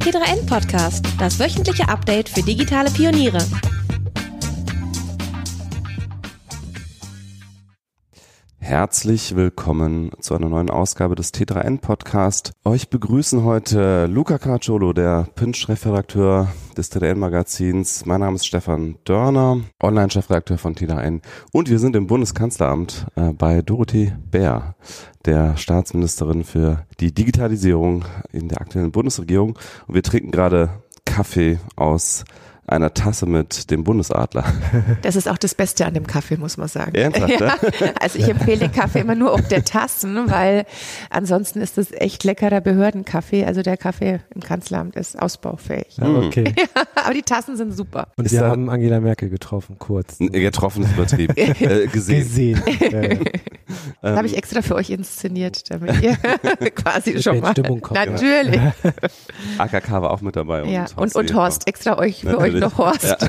T3N Podcast, das wöchentliche Update für digitale Pioniere. Herzlich willkommen zu einer neuen Ausgabe des T3N Podcast. Euch begrüßen heute Luca Caracciolo, der Pinch-Chefredakteur des T3N Magazins. Mein Name ist Stefan Dörner, Online-Chefredakteur von T3N. Und wir sind im Bundeskanzleramt äh, bei Dorothee Bär, der Staatsministerin für die Digitalisierung in der aktuellen Bundesregierung. Und wir trinken gerade Kaffee aus einer Tasse mit dem Bundesadler. Das ist auch das Beste an dem Kaffee, muss man sagen. Ernsthaft, ja, also ich empfehle den Kaffee immer nur auf der Tassen, weil ansonsten ist das echt leckerer Behördenkaffee. Also der Kaffee im Kanzleramt ist ausbaufähig. Ah, okay. Ja, aber die Tassen sind super. Und Ist wir da- haben Angela Merkel getroffen, kurz. Getroffen ist übertrieben. äh, gesehen. Gesehen. Ja, ja. Das habe ich extra für euch inszeniert, damit ihr quasi schon wir in mal. Stimmung kommen. Natürlich. AKK war auch mit dabei. Ja. Und, und. Horst, extra euch für Natürlich. euch noch Horst.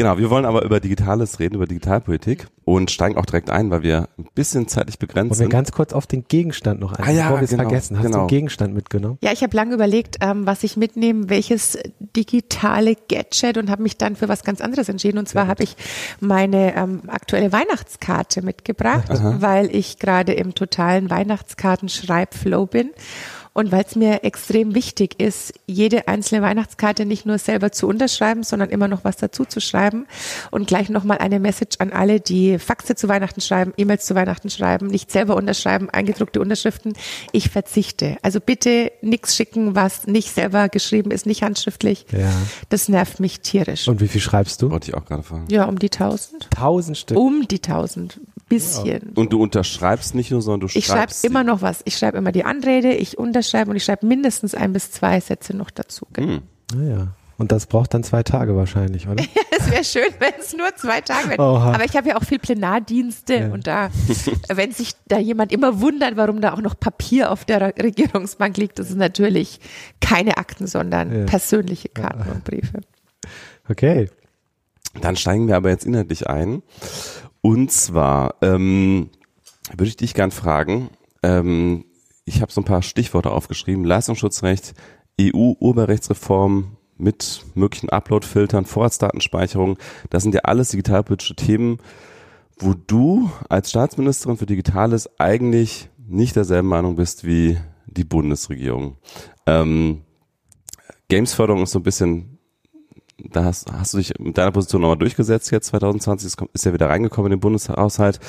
Genau, wir wollen aber über Digitales reden, über Digitalpolitik und steigen auch direkt ein, weil wir ein bisschen zeitlich begrenzt Wollen wir sind. ganz kurz auf den Gegenstand noch ein, Ah ja, bevor wir es genau, vergessen. Hast du genau. einen Gegenstand mitgenommen? Ja, ich habe lange überlegt, ähm, was ich mitnehme, welches digitale Gadget und habe mich dann für was ganz anderes entschieden. Und zwar habe ich meine ähm, aktuelle Weihnachtskarte mitgebracht, weil ich gerade im totalen Weihnachtskartenschreibflow bin. Und weil es mir extrem wichtig ist, jede einzelne Weihnachtskarte nicht nur selber zu unterschreiben, sondern immer noch was dazu zu schreiben. Und gleich nochmal eine Message an alle, die Faxe zu Weihnachten schreiben, E-Mails zu Weihnachten schreiben, nicht selber unterschreiben, eingedruckte Unterschriften. Ich verzichte. Also bitte nichts schicken, was nicht selber geschrieben ist, nicht handschriftlich. Ja. Das nervt mich tierisch. Und wie viel schreibst du? Wollte ich auch gerade fragen. ja, um die tausend. Tausend Stück. Um die tausend. Bisschen. Und du unterschreibst nicht nur, sondern du Ich schreibe schreibst. immer noch was. Ich schreibe immer die Anrede, ich unterschreibe und ich schreibe mindestens ein bis zwei Sätze noch dazu. Genau. Hm. Naja. Und das braucht dann zwei Tage wahrscheinlich, oder? Es wäre schön, wenn es nur zwei Tage wären. Aber ich habe ja auch viel Plenardienste Ja. und da, wenn sich da jemand immer wundert, warum da auch noch Papier auf der Regierungsbank liegt, das ist natürlich keine Akten, sondern Ja. persönliche Karten und Briefe. Okay. Dann steigen wir aber jetzt inhaltlich ein. Und zwar ähm, würde ich dich gern fragen, ähm, ich habe so ein paar Stichworte aufgeschrieben, Leistungsschutzrecht, EU-Urheberrechtsreform mit möglichen Upload-Filtern, Vorratsdatenspeicherung, das sind ja alles digitalpolitische Themen, wo du als Staatsministerin für Digitales eigentlich nicht derselben Meinung bist wie die Bundesregierung. Ähm, Gamesförderung ist so ein bisschen da hast, hast du dich mit deiner Position nochmal durchgesetzt jetzt 2020, es ist ja wieder reingekommen in den Bundeshaushalt.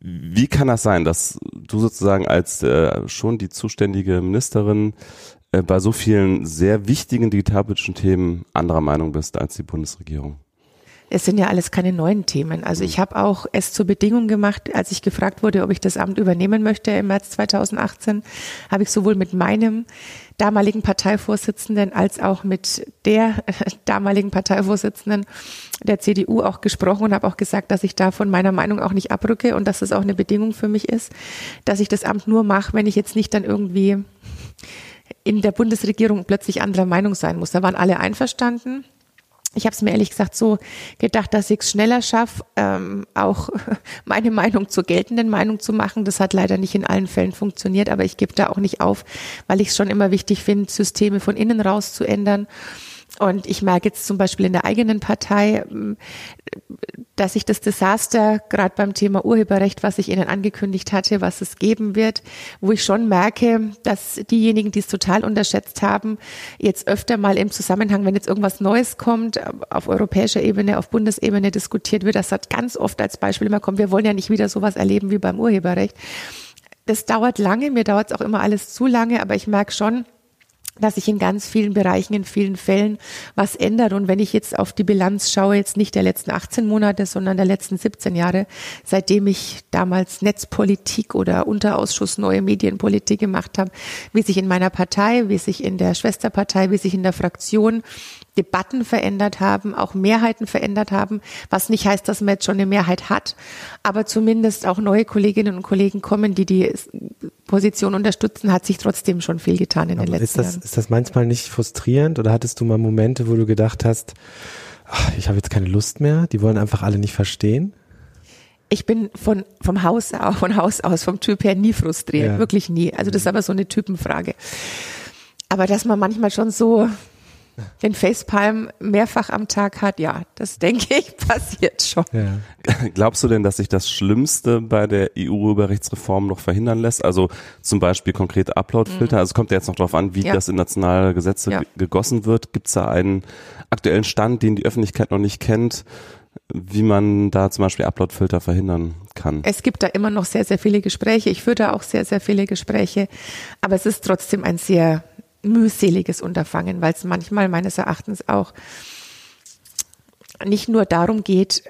Wie kann das sein, dass du sozusagen als äh, schon die zuständige Ministerin äh, bei so vielen sehr wichtigen digitalpolitischen Themen anderer Meinung bist als die Bundesregierung? Es sind ja alles keine neuen Themen. Also ich habe auch es zur Bedingung gemacht, als ich gefragt wurde, ob ich das Amt übernehmen möchte im März 2018, habe ich sowohl mit meinem damaligen Parteivorsitzenden als auch mit der damaligen Parteivorsitzenden der CDU auch gesprochen und habe auch gesagt, dass ich da von meiner Meinung auch nicht abrücke und dass es auch eine Bedingung für mich ist, dass ich das Amt nur mache, wenn ich jetzt nicht dann irgendwie in der Bundesregierung plötzlich anderer Meinung sein muss. Da waren alle einverstanden. Ich habe es mir ehrlich gesagt so gedacht, dass ich es schneller schaffe, ähm, auch meine Meinung zur geltenden Meinung zu machen. Das hat leider nicht in allen Fällen funktioniert, aber ich gebe da auch nicht auf, weil ich es schon immer wichtig finde, Systeme von innen raus zu ändern. Und ich merke jetzt zum Beispiel in der eigenen Partei, ähm, dass ich das Desaster gerade beim Thema Urheberrecht, was ich Ihnen angekündigt hatte, was es geben wird, wo ich schon merke, dass diejenigen, die es total unterschätzt haben, jetzt öfter mal im Zusammenhang, wenn jetzt irgendwas Neues kommt, auf europäischer Ebene, auf Bundesebene diskutiert wird, das hat ganz oft als Beispiel immer kommt, wir wollen ja nicht wieder sowas erleben wie beim Urheberrecht. Das dauert lange, mir dauert es auch immer alles zu lange, aber ich merke schon, dass sich in ganz vielen Bereichen, in vielen Fällen was ändert. Und wenn ich jetzt auf die Bilanz schaue, jetzt nicht der letzten 18 Monate, sondern der letzten 17 Jahre, seitdem ich damals Netzpolitik oder Unterausschuss Neue Medienpolitik gemacht habe, wie sich in meiner Partei, wie sich in der Schwesterpartei, wie sich in der Fraktion Debatten verändert haben, auch Mehrheiten verändert haben, was nicht heißt, dass man jetzt schon eine Mehrheit hat, aber zumindest auch neue Kolleginnen und Kollegen kommen, die die Position unterstützen, hat sich trotzdem schon viel getan in den Aber letzten ist das, Jahren. Ist das manchmal nicht frustrierend oder hattest du mal Momente, wo du gedacht hast, ach, ich habe jetzt keine Lust mehr, die wollen einfach alle nicht verstehen? Ich bin von, vom Haus, aus- von Haus aus, vom Typ her nie frustriert, Ja. wirklich nie. Also das ist aber so eine Typenfrage. Aber dass man manchmal schon so den Facepalm mehrfach am Tag hat, ja, das denke ich passiert schon. Ja. Glaubst du denn, dass sich das Schlimmste bei der EU-Urheberrechtsreform noch verhindern lässt? Also zum Beispiel konkrete Uploadfilter. Mhm. Also es kommt ja jetzt noch darauf an, wie ja. das in nationale Gesetze ja. gegossen wird. Gibt es da einen aktuellen Stand, den die Öffentlichkeit noch nicht kennt? wie man da zum Beispiel Uploadfilter verhindern kann. Es gibt da immer noch sehr, sehr viele Gespräche. Ich führe da auch sehr, sehr viele Gespräche. Aber es ist trotzdem ein sehr mühseliges Unterfangen, weil es manchmal meines Erachtens auch nicht nur darum geht,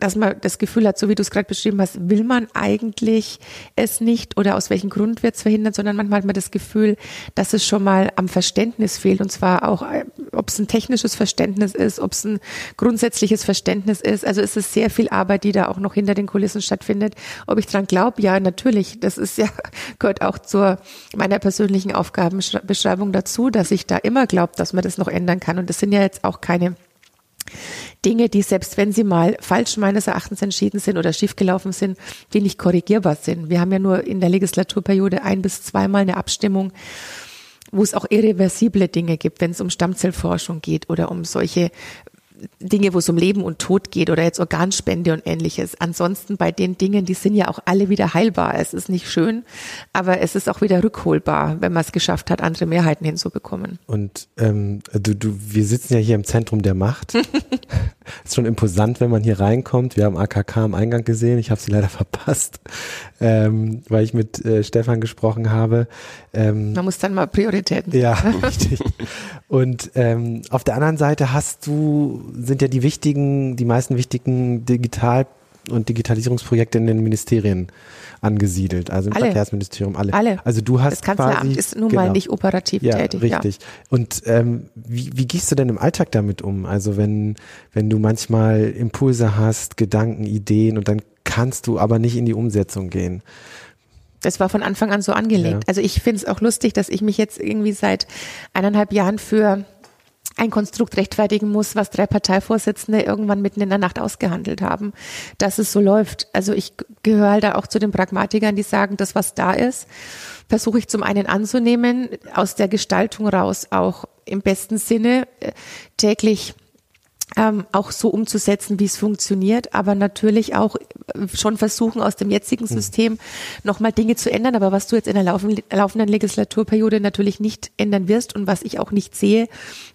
dass man das Gefühl hat, so wie du es gerade beschrieben hast, will man eigentlich es nicht oder aus welchem Grund wird es verhindert, sondern manchmal hat man das Gefühl, dass es schon mal am Verständnis fehlt und zwar auch, äh, ob es ein technisches Verständnis ist, ob es ein grundsätzliches Verständnis ist. Also es ist sehr viel Arbeit, die da auch noch hinter den Kulissen stattfindet. Ob ich dran glaube, ja, natürlich. Das ist ja, gehört auch zur meiner persönlichen Aufgabenbeschreibung dazu, dass ich da immer glaube, dass man das noch ändern kann. Und das sind ja jetzt auch keine Dinge, die selbst wenn sie mal falsch meines Erachtens entschieden sind oder schiefgelaufen sind, die nicht korrigierbar sind. Wir haben ja nur in der Legislaturperiode ein bis zweimal eine Abstimmung, wo es auch irreversible Dinge gibt, wenn es um Stammzellforschung geht oder um solche Dinge, wo es um Leben und Tod geht oder jetzt Organspende und ähnliches. Ansonsten bei den Dingen, die sind ja auch alle wieder heilbar. Es ist nicht schön, aber es ist auch wieder rückholbar, wenn man es geschafft hat, andere Mehrheiten hinzubekommen. Und ähm, du, du, wir sitzen ja hier im Zentrum der Macht. ist schon imposant, wenn man hier reinkommt. Wir haben AKK am Eingang gesehen. Ich habe sie leider verpasst, ähm, weil ich mit äh, Stefan gesprochen habe. Ähm, man muss dann mal Prioritäten. Ja, richtig. Und ähm, auf der anderen Seite hast du sind ja die wichtigen, die meisten wichtigen Digital- und Digitalisierungsprojekte in den Ministerien angesiedelt, also im alle. Verkehrsministerium alle. Alle. Also du hast das Kanzleramt quasi, ist nun genau. mal nicht operativ ja, tätig. Richtig. Ja. Und ähm, wie, wie gehst du denn im Alltag damit um? Also wenn wenn du manchmal Impulse hast, Gedanken, Ideen und dann kannst du aber nicht in die Umsetzung gehen. Das war von Anfang an so angelegt. Ja. Also ich finde es auch lustig, dass ich mich jetzt irgendwie seit eineinhalb Jahren für ein Konstrukt rechtfertigen muss, was drei Parteivorsitzende irgendwann mitten in der Nacht ausgehandelt haben, dass es so läuft. Also ich gehöre halt auch zu den Pragmatikern, die sagen, das, was da ist, versuche ich zum einen anzunehmen, aus der Gestaltung raus auch im besten Sinne äh, täglich ähm, auch so umzusetzen, wie es funktioniert, aber natürlich auch äh, schon versuchen, aus dem jetzigen hm. System mhm. nochmal Dinge zu ändern. Aber was du jetzt in der laufenden Legislaturperiode natürlich nicht ändern wirst und was ich auch nicht sehe,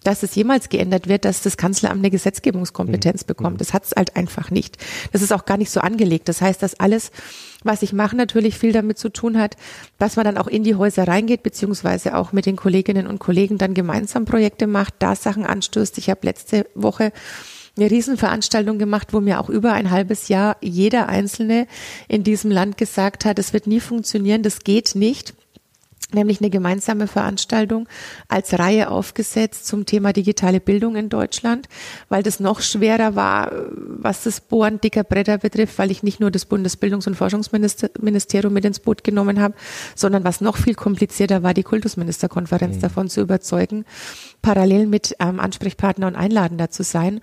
dass es jemals geändert wird, dass das Kanzleramt eine Gesetzgebungskompetenz mhm. bekommt. Das hat es halt einfach nicht. Das ist auch gar nicht so angelegt. Das heißt, dass alles was ich mache, natürlich viel damit zu tun hat, dass man dann auch in die Häuser reingeht, beziehungsweise auch mit den Kolleginnen und Kollegen dann gemeinsam Projekte macht, da Sachen anstößt. Ich habe letzte Woche eine Riesenveranstaltung gemacht, wo mir auch über ein halbes Jahr jeder Einzelne in diesem Land gesagt hat, es wird nie funktionieren, das geht nicht nämlich eine gemeinsame Veranstaltung als Reihe aufgesetzt zum Thema digitale Bildung in Deutschland, weil das noch schwerer war, was das Bohren dicker Bretter betrifft, weil ich nicht nur das Bundesbildungs- und Forschungsministerium mit ins Boot genommen habe, sondern was noch viel komplizierter war, die Kultusministerkonferenz mhm. davon zu überzeugen, parallel mit ähm, Ansprechpartner und Einladender zu sein.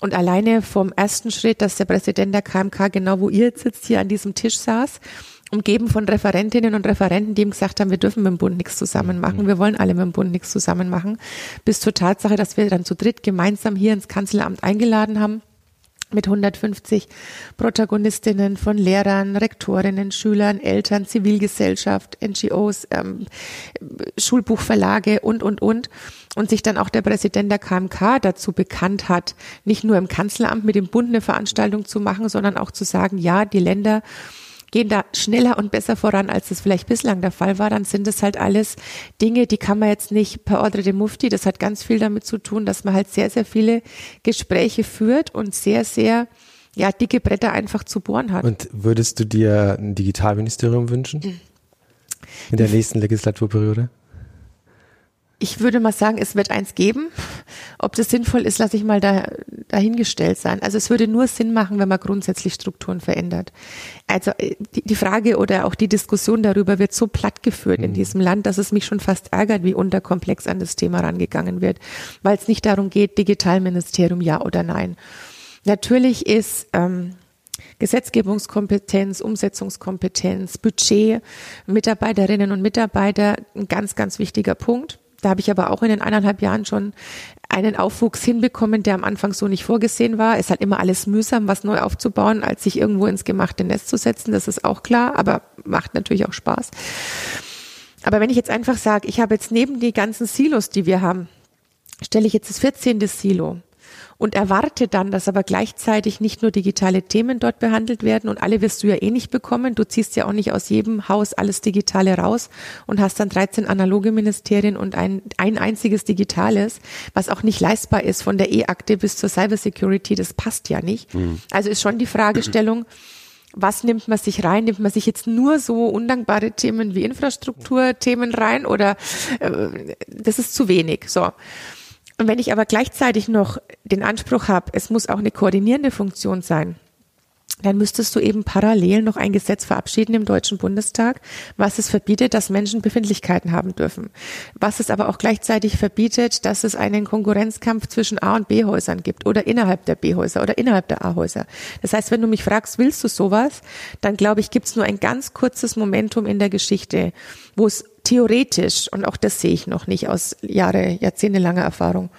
Und alleine vom ersten Schritt, dass der Präsident der KMK genau wo ihr jetzt sitzt, hier an diesem Tisch saß, umgeben von Referentinnen und Referenten, die ihm gesagt haben, wir dürfen mit dem Bund nichts zusammen machen, wir wollen alle mit dem Bund nichts zusammen machen, bis zur Tatsache, dass wir dann zu dritt gemeinsam hier ins Kanzleramt eingeladen haben mit 150 Protagonistinnen von Lehrern, Rektorinnen, Schülern, Eltern, Zivilgesellschaft, NGOs, ähm, Schulbuchverlage und, und, und. Und sich dann auch der Präsident der KMK dazu bekannt hat, nicht nur im Kanzleramt mit dem Bund eine Veranstaltung zu machen, sondern auch zu sagen, ja, die Länder gehen da schneller und besser voran, als es vielleicht bislang der Fall war, dann sind es halt alles Dinge, die kann man jetzt nicht per Ordre de Mufti. Das hat ganz viel damit zu tun, dass man halt sehr, sehr viele Gespräche führt und sehr, sehr ja, dicke Bretter einfach zu bohren hat. Und würdest du dir ein Digitalministerium wünschen? In der nächsten Legislaturperiode? Ich würde mal sagen, es wird eins geben. Ob das sinnvoll ist, lasse ich mal da, dahingestellt sein. Also es würde nur Sinn machen, wenn man grundsätzlich Strukturen verändert. Also äh, die, die Frage oder auch die Diskussion darüber wird so platt geführt mhm. in diesem Land, dass es mich schon fast ärgert, wie unterkomplex an das Thema rangegangen wird, weil es nicht darum geht, Digitalministerium ja oder nein. Natürlich ist ähm, Gesetzgebungskompetenz, Umsetzungskompetenz, Budget, Mitarbeiterinnen und Mitarbeiter, ein ganz, ganz wichtiger Punkt. Da habe ich aber auch in den eineinhalb Jahren schon einen Aufwuchs hinbekommen, der am Anfang so nicht vorgesehen war. Es ist halt immer alles mühsam, was neu aufzubauen, als sich irgendwo ins gemachte Nest zu setzen. Das ist auch klar, aber macht natürlich auch Spaß. Aber wenn ich jetzt einfach sage, ich habe jetzt neben die ganzen Silos, die wir haben, stelle ich jetzt das 14. Silo und erwarte dann, dass aber gleichzeitig nicht nur digitale Themen dort behandelt werden und alle wirst du ja eh nicht bekommen. Du ziehst ja auch nicht aus jedem Haus alles Digitale raus und hast dann 13 analoge Ministerien und ein, ein einziges digitales, was auch nicht leistbar ist von der E-Akte bis zur Cybersecurity. Das passt ja nicht. Mhm. Also ist schon die Fragestellung, was nimmt man sich rein? Nimmt man sich jetzt nur so undankbare Themen wie Infrastrukturthemen rein oder äh, das ist zu wenig? So. Und wenn ich aber gleichzeitig noch den Anspruch habe, es muss auch eine koordinierende Funktion sein, dann müsstest du eben parallel noch ein Gesetz verabschieden im Deutschen Bundestag, was es verbietet, dass Menschen Befindlichkeiten haben dürfen. Was es aber auch gleichzeitig verbietet, dass es einen Konkurrenzkampf zwischen A- und B-Häusern gibt oder innerhalb der B-Häuser oder innerhalb der A-Häuser. Das heißt, wenn du mich fragst, willst du sowas, dann glaube ich, gibt es nur ein ganz kurzes Momentum in der Geschichte, wo es theoretisch, und auch das sehe ich noch nicht aus Jahre, jahrzehntelanger Erfahrung,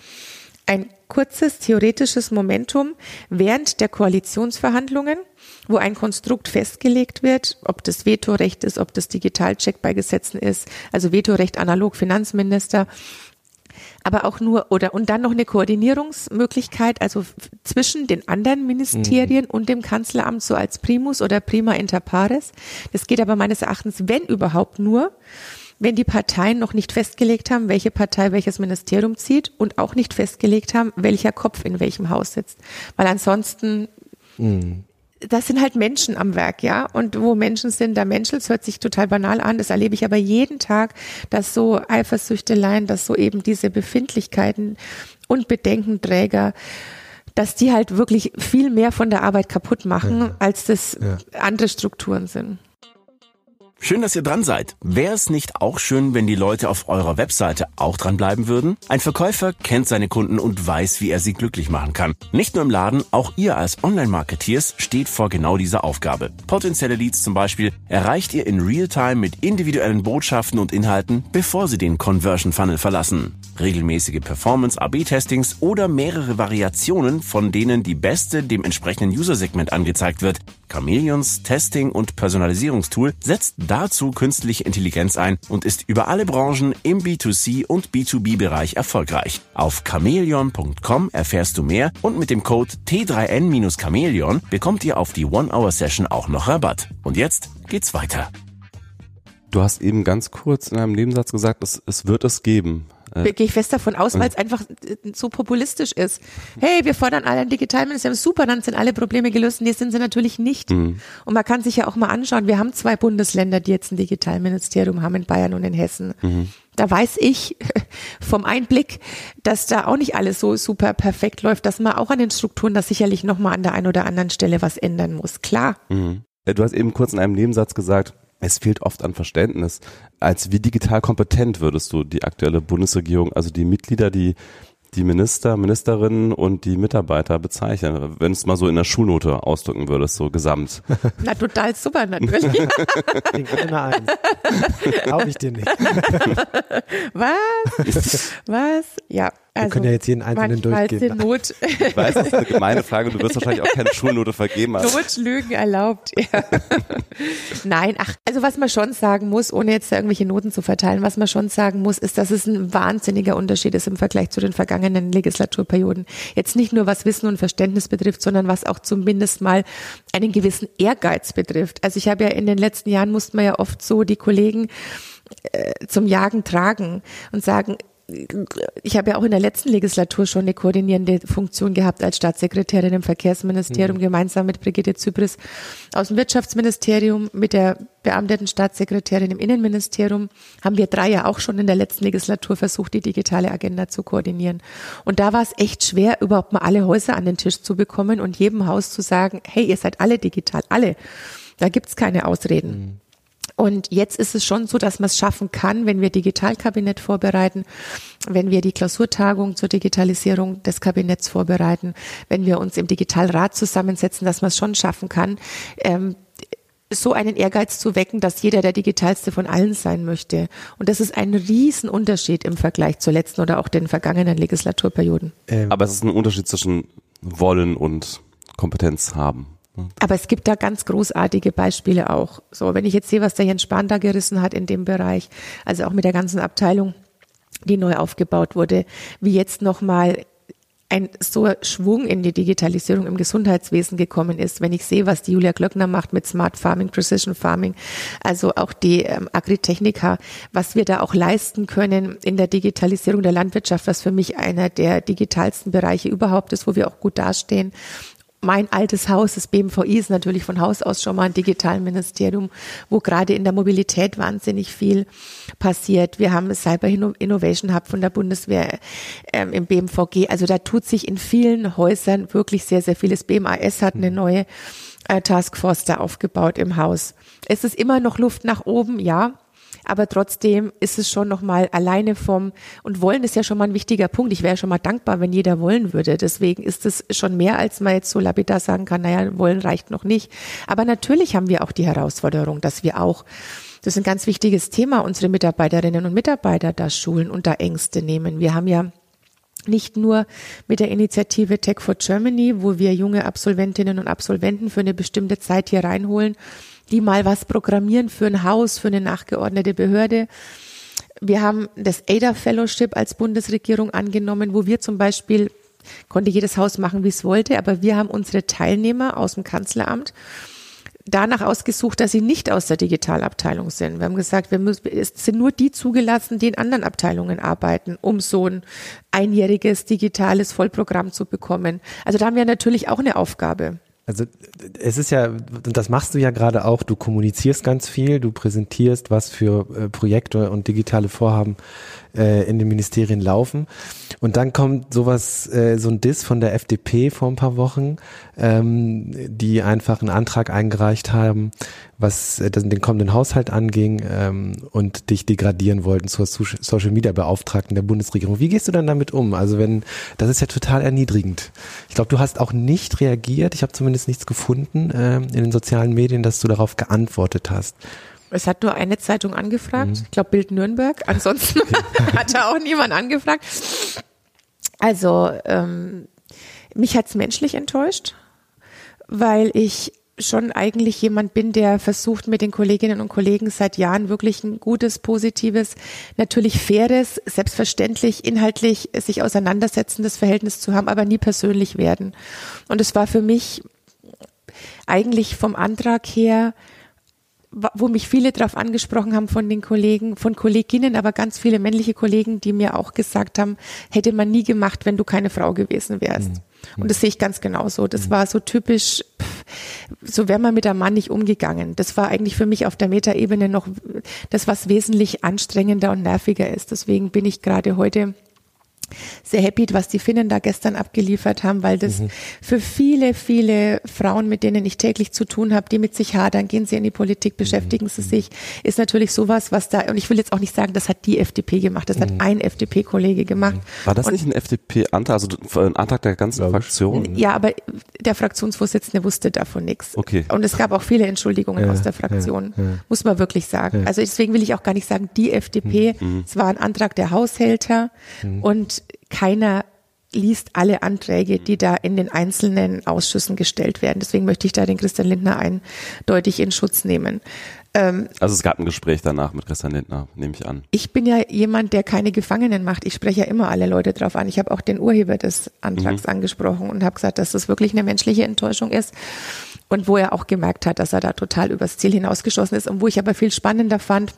ein kurzes theoretisches Momentum während der Koalitionsverhandlungen, wo ein Konstrukt festgelegt wird, ob das Vetorecht ist, ob das Digitalcheck bei Gesetzen ist, also Vetorecht analog Finanzminister, aber auch nur oder und dann noch eine Koordinierungsmöglichkeit, also zwischen den anderen Ministerien mhm. und dem Kanzleramt so als Primus oder Prima inter pares. Das geht aber meines Erachtens, wenn überhaupt nur, wenn die Parteien noch nicht festgelegt haben, welche Partei welches Ministerium zieht und auch nicht festgelegt haben, welcher Kopf in welchem Haus sitzt. Weil ansonsten, mhm. das sind halt Menschen am Werk, ja. Und wo Menschen sind, da Menschen, das hört sich total banal an, das erlebe ich aber jeden Tag, dass so Eifersüchteleien, dass so eben diese Befindlichkeiten und Bedenkenträger, dass die halt wirklich viel mehr von der Arbeit kaputt machen, ja. als das ja. andere Strukturen sind. Schön, dass ihr dran seid. Wäre es nicht auch schön, wenn die Leute auf eurer Webseite auch dranbleiben würden? Ein Verkäufer kennt seine Kunden und weiß, wie er sie glücklich machen kann. Nicht nur im Laden, auch ihr als Online-Marketeers steht vor genau dieser Aufgabe. Potenzielle Leads zum Beispiel erreicht ihr in Realtime mit individuellen Botschaften und Inhalten, bevor sie den Conversion Funnel verlassen. Regelmäßige Performance-AB-Testings oder mehrere Variationen, von denen die beste dem entsprechenden User-Segment angezeigt wird. Chameleons Testing- und Personalisierungstool setzt dazu künstliche Intelligenz ein und ist über alle Branchen im B2C und B2B-Bereich erfolgreich. Auf chameleon.com erfährst du mehr und mit dem Code T3N-Chameleon bekommt ihr auf die One-Hour-Session auch noch Rabatt. Und jetzt geht's weiter. Du hast eben ganz kurz in einem Nebensatz gesagt, es, es wird es geben. Äh, Gehe ich fest davon aus, weil es einfach äh, so populistisch ist. Hey, wir fordern alle ein Digitalministerium, super, dann sind alle Probleme gelöst. Nee, sind sie natürlich nicht. Mhm. Und man kann sich ja auch mal anschauen, wir haben zwei Bundesländer, die jetzt ein Digitalministerium haben, in Bayern und in Hessen. Mhm. Da weiß ich vom Einblick, dass da auch nicht alles so super perfekt läuft, dass man auch an den Strukturen da sicherlich nochmal an der einen oder anderen Stelle was ändern muss. Klar. Mhm. Du hast eben kurz in einem Nebensatz gesagt, es fehlt oft an Verständnis. Als wie digital kompetent würdest du die aktuelle Bundesregierung, also die Mitglieder, die die Minister, Ministerinnen und die Mitarbeiter bezeichnen, wenn es mal so in der Schulnote ausdrücken würdest, so gesamt. Na, total super, natürlich. eine Eins. Glaube ich dir nicht. Was? Was? Ja. Also, Wir können ja jetzt jeden einzelnen durchgehen. Not. Ich weiß, das ist eine gemeine Frage. Du wirst wahrscheinlich auch keine Schulnote vergeben. Notlügen erlaubt. Ja. Nein, ach, also was man schon sagen muss, ohne jetzt irgendwelche Noten zu verteilen, was man schon sagen muss, ist, dass es ein wahnsinniger Unterschied ist im Vergleich zu den vergangenen Legislaturperioden. Jetzt nicht nur was Wissen und Verständnis betrifft, sondern was auch zumindest mal einen gewissen Ehrgeiz betrifft. Also ich habe ja in den letzten Jahren mussten wir ja oft so die Kollegen äh, zum Jagen tragen und sagen, ich habe ja auch in der letzten Legislatur schon eine koordinierende Funktion gehabt als Staatssekretärin im Verkehrsministerium, mhm. gemeinsam mit Brigitte Zypris aus dem Wirtschaftsministerium, mit der beamteten Staatssekretärin im Innenministerium, haben wir drei ja auch schon in der letzten Legislatur versucht, die digitale Agenda zu koordinieren. Und da war es echt schwer, überhaupt mal alle Häuser an den Tisch zu bekommen und jedem Haus zu sagen, hey, ihr seid alle digital, alle. Da gibt's keine Ausreden. Mhm. Und jetzt ist es schon so, dass man es schaffen kann, wenn wir Digitalkabinett vorbereiten, wenn wir die Klausurtagung zur Digitalisierung des Kabinetts vorbereiten, wenn wir uns im Digitalrat zusammensetzen, dass man es schon schaffen kann, ähm, so einen Ehrgeiz zu wecken, dass jeder der digitalste von allen sein möchte. Und das ist ein Riesenunterschied im Vergleich zur letzten oder auch den vergangenen Legislaturperioden. Ähm. Aber es ist ein Unterschied zwischen Wollen und Kompetenz haben. Aber es gibt da ganz großartige Beispiele auch. So, wenn ich jetzt sehe, was der Jens Spahn da gerissen hat in dem Bereich, also auch mit der ganzen Abteilung, die neu aufgebaut wurde, wie jetzt nochmal ein so Schwung in die Digitalisierung im Gesundheitswesen gekommen ist, wenn ich sehe, was die Julia Glöckner macht mit Smart Farming, Precision Farming, also auch die ähm, Agritechniker, was wir da auch leisten können in der Digitalisierung der Landwirtschaft, was für mich einer der digitalsten Bereiche überhaupt ist, wo wir auch gut dastehen mein altes Haus, das BMVI, ist natürlich von Haus aus schon mal ein Digitalministerium, wo gerade in der Mobilität wahnsinnig viel passiert. Wir haben Cyber Innovation Hub von der Bundeswehr ähm, im BMVG. Also da tut sich in vielen Häusern wirklich sehr, sehr vieles. BMAS hat eine neue äh, Taskforce da aufgebaut im Haus. Es ist immer noch Luft nach oben, ja aber trotzdem ist es schon nochmal alleine vom, und wollen ist ja schon mal ein wichtiger Punkt. Ich wäre schon mal dankbar, wenn jeder wollen würde. Deswegen ist es schon mehr, als man jetzt so lapidar sagen kann, naja, wollen reicht noch nicht. Aber natürlich haben wir auch die Herausforderung, dass wir auch das ist ein ganz wichtiges Thema, unsere Mitarbeiterinnen und Mitarbeiter da schulen und da Ängste nehmen. Wir haben ja nicht nur mit der Initiative Tech for Germany, wo wir junge Absolventinnen und Absolventen für eine bestimmte Zeit hier reinholen, die mal was programmieren für ein Haus, für eine nachgeordnete Behörde. Wir haben das ADA Fellowship als Bundesregierung angenommen, wo wir zum Beispiel, konnte jedes Haus machen, wie es wollte, aber wir haben unsere Teilnehmer aus dem Kanzleramt danach ausgesucht, dass sie nicht aus der Digitalabteilung sind. Wir haben gesagt, wir müssen, es sind nur die zugelassen, die in anderen Abteilungen arbeiten, um so ein einjähriges digitales Vollprogramm zu bekommen. Also da haben wir natürlich auch eine Aufgabe. Also es ist ja, und das machst du ja gerade auch, du kommunizierst ganz viel, du präsentierst, was für äh, Projekte und digitale Vorhaben äh, in den Ministerien laufen. Und dann kommt sowas, äh, so ein Diss von der FDP vor ein paar Wochen, ähm, die einfach einen Antrag eingereicht haben, was äh, den kommenden Haushalt anging ähm, und dich degradieren wollten zur Social Media Beauftragten der Bundesregierung. Wie gehst du dann damit um? Also wenn, das ist ja total erniedrigend. Ich glaube, du hast auch nicht reagiert. Ich habe zumindest nichts gefunden äh, in den sozialen Medien, dass du darauf geantwortet hast. Es hat nur eine Zeitung angefragt, mhm. ich glaube Bild Nürnberg. Ansonsten hat da auch niemand angefragt. Also ähm, mich hat's menschlich enttäuscht, weil ich schon eigentlich jemand bin, der versucht, mit den Kolleginnen und Kollegen seit Jahren wirklich ein gutes, positives, natürlich faires, selbstverständlich inhaltlich sich auseinandersetzendes Verhältnis zu haben, aber nie persönlich werden. Und es war für mich eigentlich vom Antrag her wo mich viele darauf angesprochen haben von den Kollegen, von Kolleginnen, aber ganz viele männliche Kollegen, die mir auch gesagt haben, hätte man nie gemacht, wenn du keine Frau gewesen wärst. Mhm. Und das sehe ich ganz genauso. Das mhm. war so typisch, pff, so wäre man mit einem Mann nicht umgegangen. Das war eigentlich für mich auf der Metaebene noch das, was wesentlich anstrengender und nerviger ist. Deswegen bin ich gerade heute sehr happy, was die Finnen da gestern abgeliefert haben, weil das mhm. für viele, viele Frauen, mit denen ich täglich zu tun habe, die mit sich hadern, gehen sie in die Politik, beschäftigen mhm. sie sich, ist natürlich sowas, was da, und ich will jetzt auch nicht sagen, das hat die FDP gemacht, das mhm. hat ein FDP-Kollege gemacht. Mhm. War das und, nicht ein FDP-Antrag, also ein Antrag der ganzen Fraktion? Ja, aber der Fraktionsvorsitzende wusste davon nichts. Okay. Und es gab auch viele Entschuldigungen ja, aus der Fraktion, ja, ja. muss man wirklich sagen. Also deswegen will ich auch gar nicht sagen, die FDP, mhm. es war ein Antrag der Haushälter mhm. und keiner liest alle Anträge, die da in den einzelnen Ausschüssen gestellt werden. Deswegen möchte ich da den Christian Lindner eindeutig in Schutz nehmen. Ähm, also es gab ein Gespräch danach mit Christian Lindner, nehme ich an. Ich bin ja jemand, der keine Gefangenen macht. Ich spreche ja immer alle Leute drauf an. Ich habe auch den Urheber des Antrags mhm. angesprochen und habe gesagt, dass das wirklich eine menschliche Enttäuschung ist. Und wo er auch gemerkt hat, dass er da total übers Ziel hinausgeschossen ist. Und wo ich aber viel spannender fand,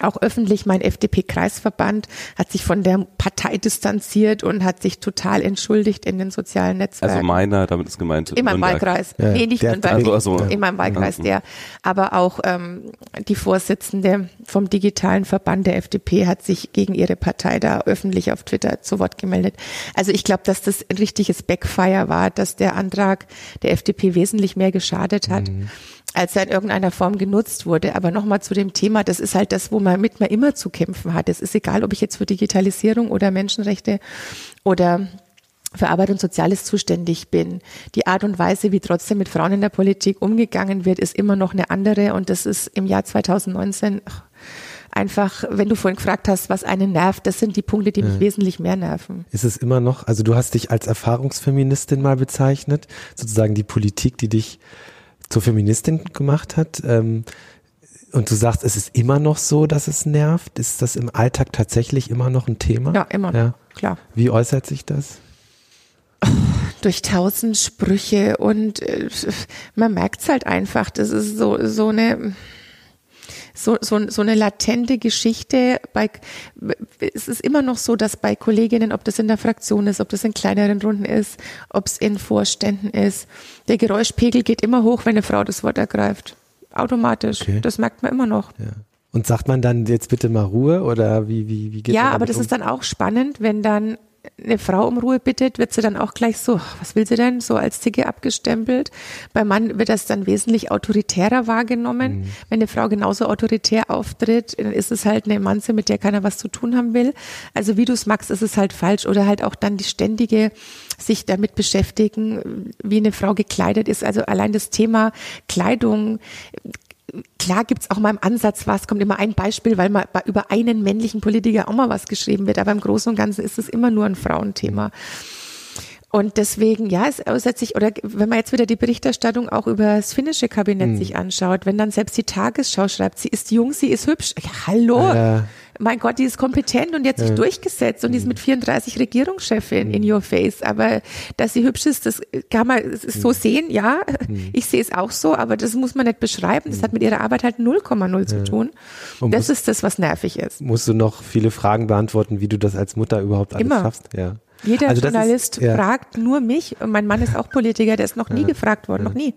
auch öffentlich mein FDP-Kreisverband hat sich von der Partei distanziert und hat sich total entschuldigt in den sozialen Netzwerken. Also meiner, damit ist gemeint. In meinem Wahlkreis. Ja, nee, nicht Nürnberg. Also, also, in meinem Wahlkreis, der. Aber auch ähm, die Vorsitzende vom digitalen Verband der FDP hat sich gegen ihre Partei da öffentlich auf Twitter zu Wort gemeldet. Also ich glaube, dass das ein richtiges Backfire war, dass der Antrag der FDP wesentlich mehr geschadet hat. Mhm als er in irgendeiner Form genutzt wurde. Aber nochmal zu dem Thema, das ist halt das, wo man mit man immer zu kämpfen hat. Es ist egal, ob ich jetzt für Digitalisierung oder Menschenrechte oder für Arbeit und Soziales zuständig bin. Die Art und Weise, wie trotzdem mit Frauen in der Politik umgegangen wird, ist immer noch eine andere. Und das ist im Jahr 2019 einfach, wenn du vorhin gefragt hast, was einen nervt, das sind die Punkte, die mich ja. wesentlich mehr nerven. Ist es immer noch, also du hast dich als Erfahrungsfeministin mal bezeichnet, sozusagen die Politik, die dich zur Feministin gemacht hat. Ähm, und du sagst, es ist immer noch so, dass es nervt. Ist das im Alltag tatsächlich immer noch ein Thema? Ja, immer noch, ja. klar. Wie äußert sich das? durch tausend Sprüche und äh, man merkt es halt einfach, das ist so, so eine, so, so, so eine latente Geschichte. Bei, es ist immer noch so, dass bei Kolleginnen, ob das in der Fraktion ist, ob das in kleineren Runden ist, ob es in Vorständen ist, der Geräuschpegel geht immer hoch, wenn eine Frau das Wort ergreift. Automatisch. Okay. Das merkt man immer noch. Ja. Und sagt man dann jetzt bitte mal Ruhe oder wie, wie, wie geht Ja, aber das um? ist dann auch spannend, wenn dann eine Frau um Ruhe bittet, wird sie dann auch gleich so, was will sie denn, so als Zicke abgestempelt. Beim Mann wird das dann wesentlich autoritärer wahrgenommen. Mhm. Wenn eine Frau genauso autoritär auftritt, dann ist es halt eine Manze, mit der keiner was zu tun haben will. Also wie du es magst, ist es halt falsch. Oder halt auch dann die ständige sich damit beschäftigen, wie eine Frau gekleidet ist. Also allein das Thema Kleidung, klar gibt's auch mal im Ansatz was, kommt immer ein Beispiel, weil mal über einen männlichen Politiker auch mal was geschrieben wird, aber im Großen und Ganzen ist es immer nur ein Frauenthema. Und deswegen, ja, es äußert sich, oder wenn man jetzt wieder die Berichterstattung auch über das finnische Kabinett mhm. sich anschaut, wenn dann selbst die Tagesschau schreibt, sie ist jung, sie ist hübsch. Ja, hallo. Ja mein Gott, die ist kompetent und jetzt sich durchgesetzt und die ist mit 34 Regierungschefin in your face. Aber dass sie hübsch ist, das kann man so sehen, ja. Ich sehe es auch so, aber das muss man nicht beschreiben. Das hat mit ihrer Arbeit halt 0,0 zu tun. Und das ist das, was nervig ist. Musst du noch viele Fragen beantworten, wie du das als Mutter überhaupt alles Immer. schaffst? Ja. Jeder also Journalist ist, ja. fragt nur mich. Und mein Mann ist auch Politiker, der ist noch nie ja. gefragt worden, noch nie.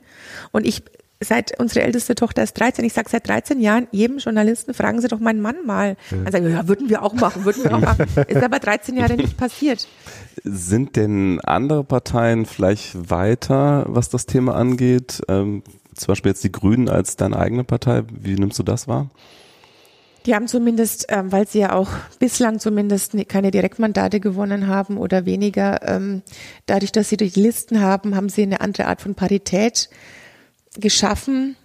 Und ich seit unsere älteste Tochter ist 13, ich sage seit 13 Jahren, jedem Journalisten fragen Sie doch meinen Mann mal. Dann sagen wir, ja, würden wir auch machen, würden wir auch machen. Ist aber 13 Jahre nicht passiert. Sind denn andere Parteien vielleicht weiter, was das Thema angeht? Ähm, zum Beispiel jetzt die Grünen als deine eigene Partei. Wie nimmst du das wahr? Die haben zumindest, ähm, weil sie ja auch bislang zumindest keine Direktmandate gewonnen haben oder weniger, ähm, dadurch, dass sie durch Listen haben, haben sie eine andere Art von Parität geschaffen.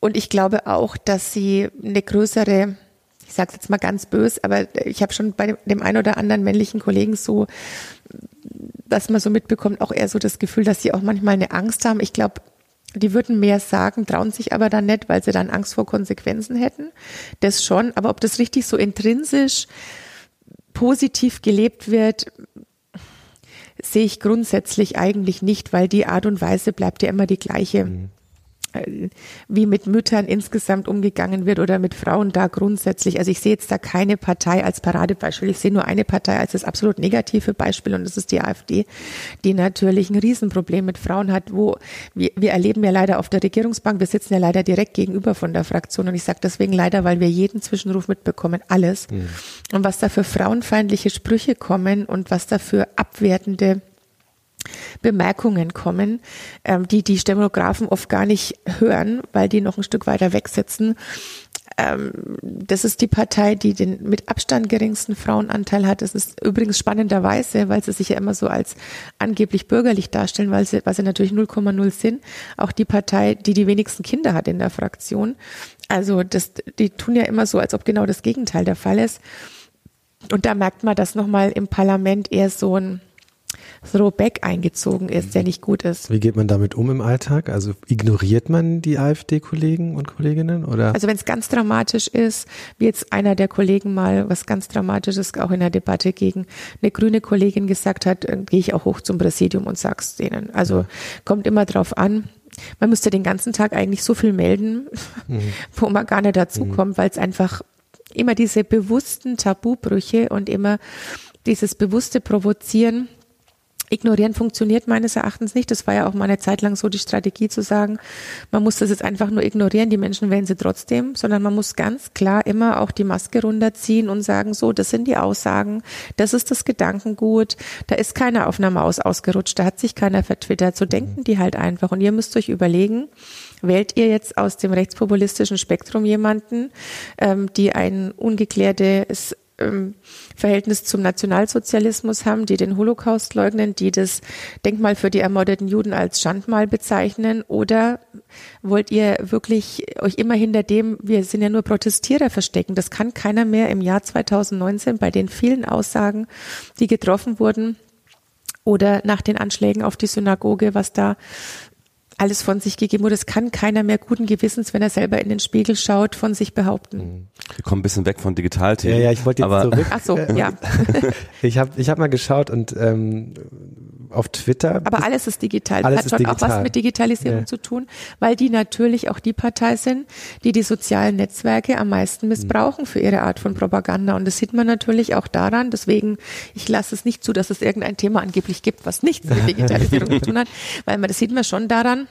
Und ich glaube auch, dass sie eine größere, ich sage es jetzt mal ganz bös, aber ich habe schon bei dem einen oder anderen männlichen Kollegen so, dass man so mitbekommt, auch eher so das Gefühl, dass sie auch manchmal eine Angst haben. Ich glaube, die würden mehr sagen, trauen sich aber dann nicht, weil sie dann Angst vor Konsequenzen hätten. Das schon. Aber ob das richtig so intrinsisch positiv gelebt wird, sehe ich grundsätzlich eigentlich nicht, weil die Art und Weise bleibt ja immer die gleiche. Mhm. Äh, wie mit Müttern insgesamt umgegangen wird oder mit Frauen da grundsätzlich. Also ich sehe jetzt da keine Partei als Paradebeispiel. Ich sehe nur eine Partei als das absolut negative Beispiel und das ist die AfD, die natürlich ein Riesenproblem mit Frauen hat, wo wir, wir erleben ja leider auf der Regierungsbank, wir sitzen ja leider direkt gegenüber von der Fraktion und ich sage deswegen leider, weil wir jeden Zwischenruf mitbekommen, alles. Mhm. Und was da für frauenfeindliche Sprüche kommen und was da für abwertende Bemerkungen kommen, ähm, die die Stenografen oft gar nicht hören, weil die noch ein Stück weiter weg sitzen. Ähm, das ist die Partei, die den mit Abstand geringsten Frauenanteil hat. Das ist übrigens spannenderweise, weil sie sich ja immer so als angeblich bürgerlich darstellen, weil sie, weil sie natürlich 0,0 sind, auch die Partei, die die wenigsten Kinder hat in der Fraktion. Also das, die tun ja immer so, als ob genau das Gegenteil der Fall ist. Und da merkt man, dass nochmal im Parlament eher so ein Throwback eingezogen ist, der nicht gut ist. Wie geht man damit um im Alltag? Also ignoriert man die AfD-Kollegen und Kolleginnen oder? Also wenn es ganz dramatisch ist, wie jetzt einer der Kollegen mal was ganz Dramatisches auch in der Debatte gegen eine grüne Kollegin gesagt hat, gehe ich auch hoch zum Präsidium und sag's denen. Also ja. kommt immer drauf an. Man müsste den ganzen Tag eigentlich so viel melden, mhm. wo man gar nicht dazu mhm. weil es einfach immer diese bewussten Tabubrüche und immer dieses bewusste Provozieren Ignorieren funktioniert meines Erachtens nicht. Das war ja auch mal eine Zeit lang so die Strategie zu sagen, man muss das jetzt einfach nur ignorieren, die Menschen wählen sie trotzdem, sondern man muss ganz klar immer auch die Maske runterziehen und sagen, so, das sind die Aussagen, das ist das Gedankengut, da ist keiner auf einer Maus ausgerutscht, da hat sich keiner vertwittert, so denken die halt einfach. Und ihr müsst euch überlegen, wählt ihr jetzt aus dem rechtspopulistischen Spektrum jemanden, ähm, die ein ungeklärtes ähm, Verhältnis zum Nationalsozialismus haben, die den Holocaust leugnen, die das Denkmal für die ermordeten Juden als Schandmal bezeichnen? Oder wollt ihr wirklich euch immer hinter dem, wir sind ja nur Protestierer verstecken? Das kann keiner mehr im Jahr 2019 bei den vielen Aussagen, die getroffen wurden, oder nach den Anschlägen auf die Synagoge, was da alles von sich gegeben wurde. Das kann keiner mehr guten Gewissens, wenn er selber in den Spiegel schaut, von sich behaupten. Mhm. Wir kommen ein bisschen weg von Digitalthemen. Ja, ja, ich wollte jetzt aber zurück. Ach so, ja. ich habe ich hab mal geschaut und ähm, auf Twitter. Aber alles ist digital. Alles Hat ist schon auch was mit Digitalisierung Ja. zu tun, weil die natürlich auch die Partei sind, die die sozialen Netzwerke am meisten missbrauchen für ihre Art von Propaganda. Und das sieht man natürlich auch daran. Deswegen, ich lasse es nicht zu, dass es irgendein Thema angeblich gibt, was nichts mit Digitalisierung zu tun hat, weil man das sieht man schon daran,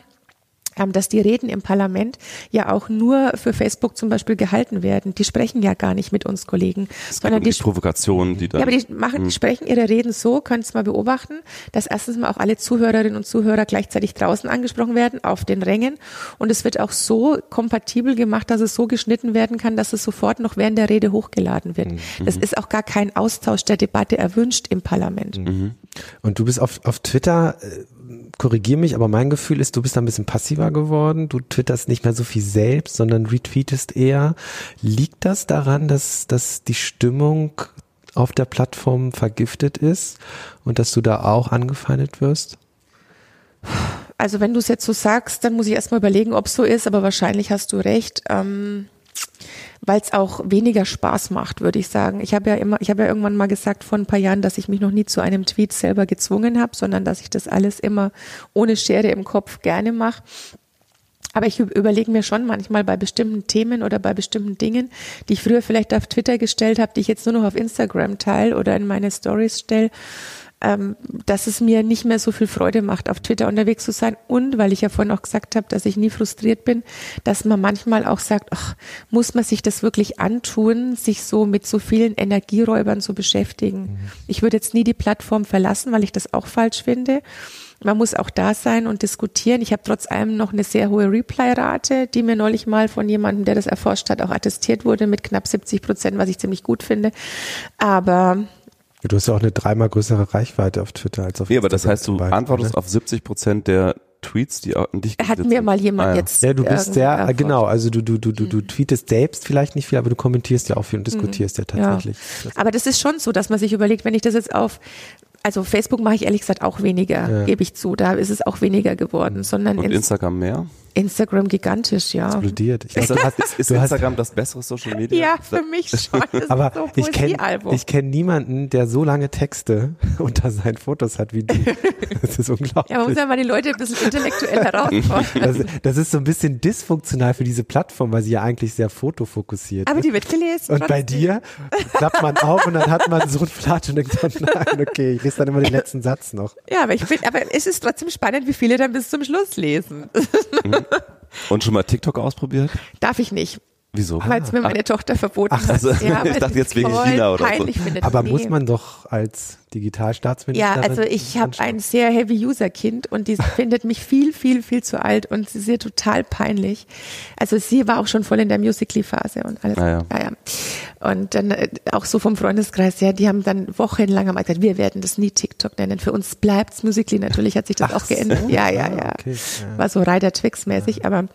dass die Reden im Parlament ja auch nur für Facebook zum Beispiel gehalten werden. Die sprechen ja gar nicht mit uns Kollegen, sondern um die die Provokation, die dann. ja, aber die machen, die sprechen ihre Reden so, könnt es mal beobachten, dass erstens mal auch alle Zuhörerinnen und Zuhörer gleichzeitig draußen angesprochen werden, auf den Rängen. Und es wird auch so kompatibel gemacht, dass es so geschnitten werden kann, dass es sofort noch während der Rede hochgeladen wird. Das ist auch gar kein Austausch der Debatte erwünscht im Parlament. Und du bist auf, auf Twitter, äh, korrigier mich, aber mein Gefühl ist, du bist ein bisschen passiver geworden. Du twitterst nicht mehr so viel selbst, sondern retweetest eher. Liegt das daran, dass, dass die Stimmung auf der Plattform vergiftet ist und dass du da auch angefeindet wirst? Also wenn du es jetzt so sagst, dann muss ich erstmal überlegen, ob es so ist, aber wahrscheinlich hast du recht. Ähm, weil es auch weniger Spaß macht, würde ich sagen. Ich habe ja immer, ich habe ja irgendwann mal gesagt vor ein paar Jahren, dass ich mich noch nie zu einem Tweet selber gezwungen habe, sondern dass ich das alles immer ohne Schere im Kopf gerne mache. Aber ich üb- überlege mir schon manchmal bei bestimmten Themen oder bei bestimmten Dingen, die ich früher vielleicht auf Twitter gestellt habe, die ich jetzt nur noch auf Instagram teile oder in meine Stories stelle, ähm, dass es mir nicht mehr so viel Freude macht, auf Twitter unterwegs zu sein. Und weil ich ja vorhin auch gesagt habe, dass ich nie frustriert bin, dass man manchmal auch sagt, ach, muss man sich das wirklich antun, sich so mit so vielen Energieräubern zu beschäftigen. Ich würde jetzt nie die Plattform verlassen, weil ich das auch falsch finde. Man muss auch da sein und diskutieren. Ich habe trotz allem noch eine sehr hohe Reply-Rate, die mir neulich mal von jemandem, der das erforscht hat, auch attestiert wurde mit knapp 70 Prozent, was ich ziemlich gut finde. Aber Du hast ja auch eine dreimal größere Reichweite auf Twitter als auf nee, aber das Instagram heißt, du Beispiel, antwortest ne? auf 70 Prozent der Tweets, die an dich hat mir mal jemand Ah, ja. jetzt. Ja, du bist sehr, erforscht. genau, also du, du, du, du, du tweetest selbst vielleicht nicht viel, aber du kommentierst ja auch viel und diskutierst ja tatsächlich. Das- Aber das ist schon so, dass man sich überlegt, wenn ich das jetzt auf, also Facebook mache ich ehrlich gesagt auch weniger, Ja. gebe ich zu, da ist es auch weniger geworden, sondern Und Ins- Instagram mehr? Instagram gigantisch, ja. explodiert. Ich Ist, glaub, du hast, ist, ist du hast, Instagram das bessere Social Media? Ja, für mich schon. Das ist aber so ich kenne kenn niemanden, der so lange Texte unter seinen Fotos hat wie du. Das ist unglaublich. ja, man muss ja mal die Leute ein bisschen intellektuell herausfordern. das, das ist so ein bisschen dysfunktional für diese Plattform, weil sie ja eigentlich sehr fotofokussiert Aber ist. die wird gelesen. Und bei dir klappt man auf und dann hat man so ein Flatsch und denkt so, nein, okay, ich lese dann immer den letzten Satz noch. Ja, aber ich bin, aber es ist trotzdem spannend, wie viele dann bis zum Schluss lesen. Und schon mal TikTok ausprobiert? Darf ich nicht, Wieso? weil es mir meine Tochter verboten Ach, hat. also, ich weil dachte jetzt wegen China oder so. Aber Nee. muss man doch als Digitalstaatsministerin Ja, also ich habe ein sehr heavy User Kind und die findet mich viel, viel, viel zu alt und sie ist ihr total peinlich. Also sie war auch schon voll in der Musically Phase und alles. Ah, ja. ja. ja. Und dann äh, auch so vom Freundeskreis, ja, die haben dann wochenlang am gesagt, wir werden das nie TikTok nennen. Für uns bleibt's Musically. Natürlich hat sich das auch geändert. Ja, ja, ja. okay, ja. War so Ryder Twix mäßig, aber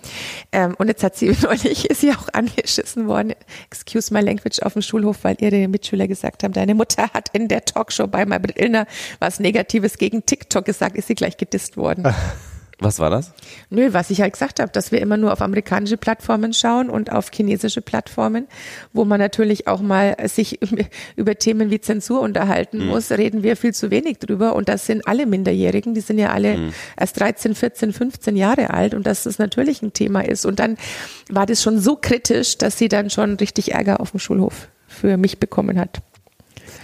ähm, und jetzt hat sie neulich ist sie auch angeschissen worden. Excuse my language auf dem Schulhof, weil ihre Mitschüler gesagt haben, deine Mutter hat in der Talkshow bei Maybrit Illner was Negatives gegen TikTok gesagt, ist sie gleich gedisst worden. Was war das? Nö, was ich halt gesagt habe, dass wir immer nur auf amerikanische Plattformen schauen und auf chinesische Plattformen, wo man natürlich auch mal sich über Themen wie Zensur unterhalten muss, reden wir viel zu wenig drüber. Und das sind alle Minderjährigen, die sind ja alle erst 13, 14, 15 Jahre alt und dass das natürlich ein Thema ist. Und dann war das schon so kritisch, dass sie dann schon richtig Ärger auf dem Schulhof für mich bekommen hat.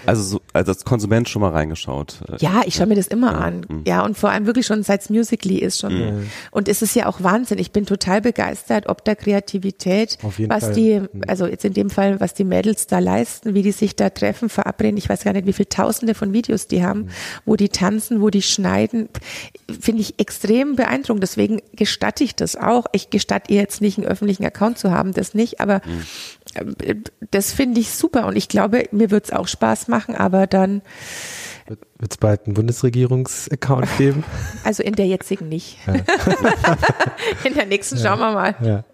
Also, so, also als Konsument schon mal reingeschaut. äh, Ja, ich schaue mir das immer an. Ja, und vor allem wirklich schon seit Musically ist schon. Und es ist ja auch Wahnsinn. Ich bin total begeistert, ob der Kreativität, Auf jeden was Fall. die, also jetzt in dem Fall, was die Mädels da leisten, wie die sich da treffen, verabreden. Ich weiß gar nicht, wie viele Tausende von Videos die haben, wo die tanzen, wo die schneiden. Finde ich extrem beeindruckend. Deswegen gestatte ich das auch. Ich gestatte ihr jetzt nicht, einen öffentlichen Account zu haben, das nicht, aber äh, das finde ich super. Und ich glaube, mir wird es auch Spaß machen, aber dann Wird es bald einen Bundesregierungs-Account geben? Also in der jetzigen nicht. in der nächsten schauen wir mal. ja.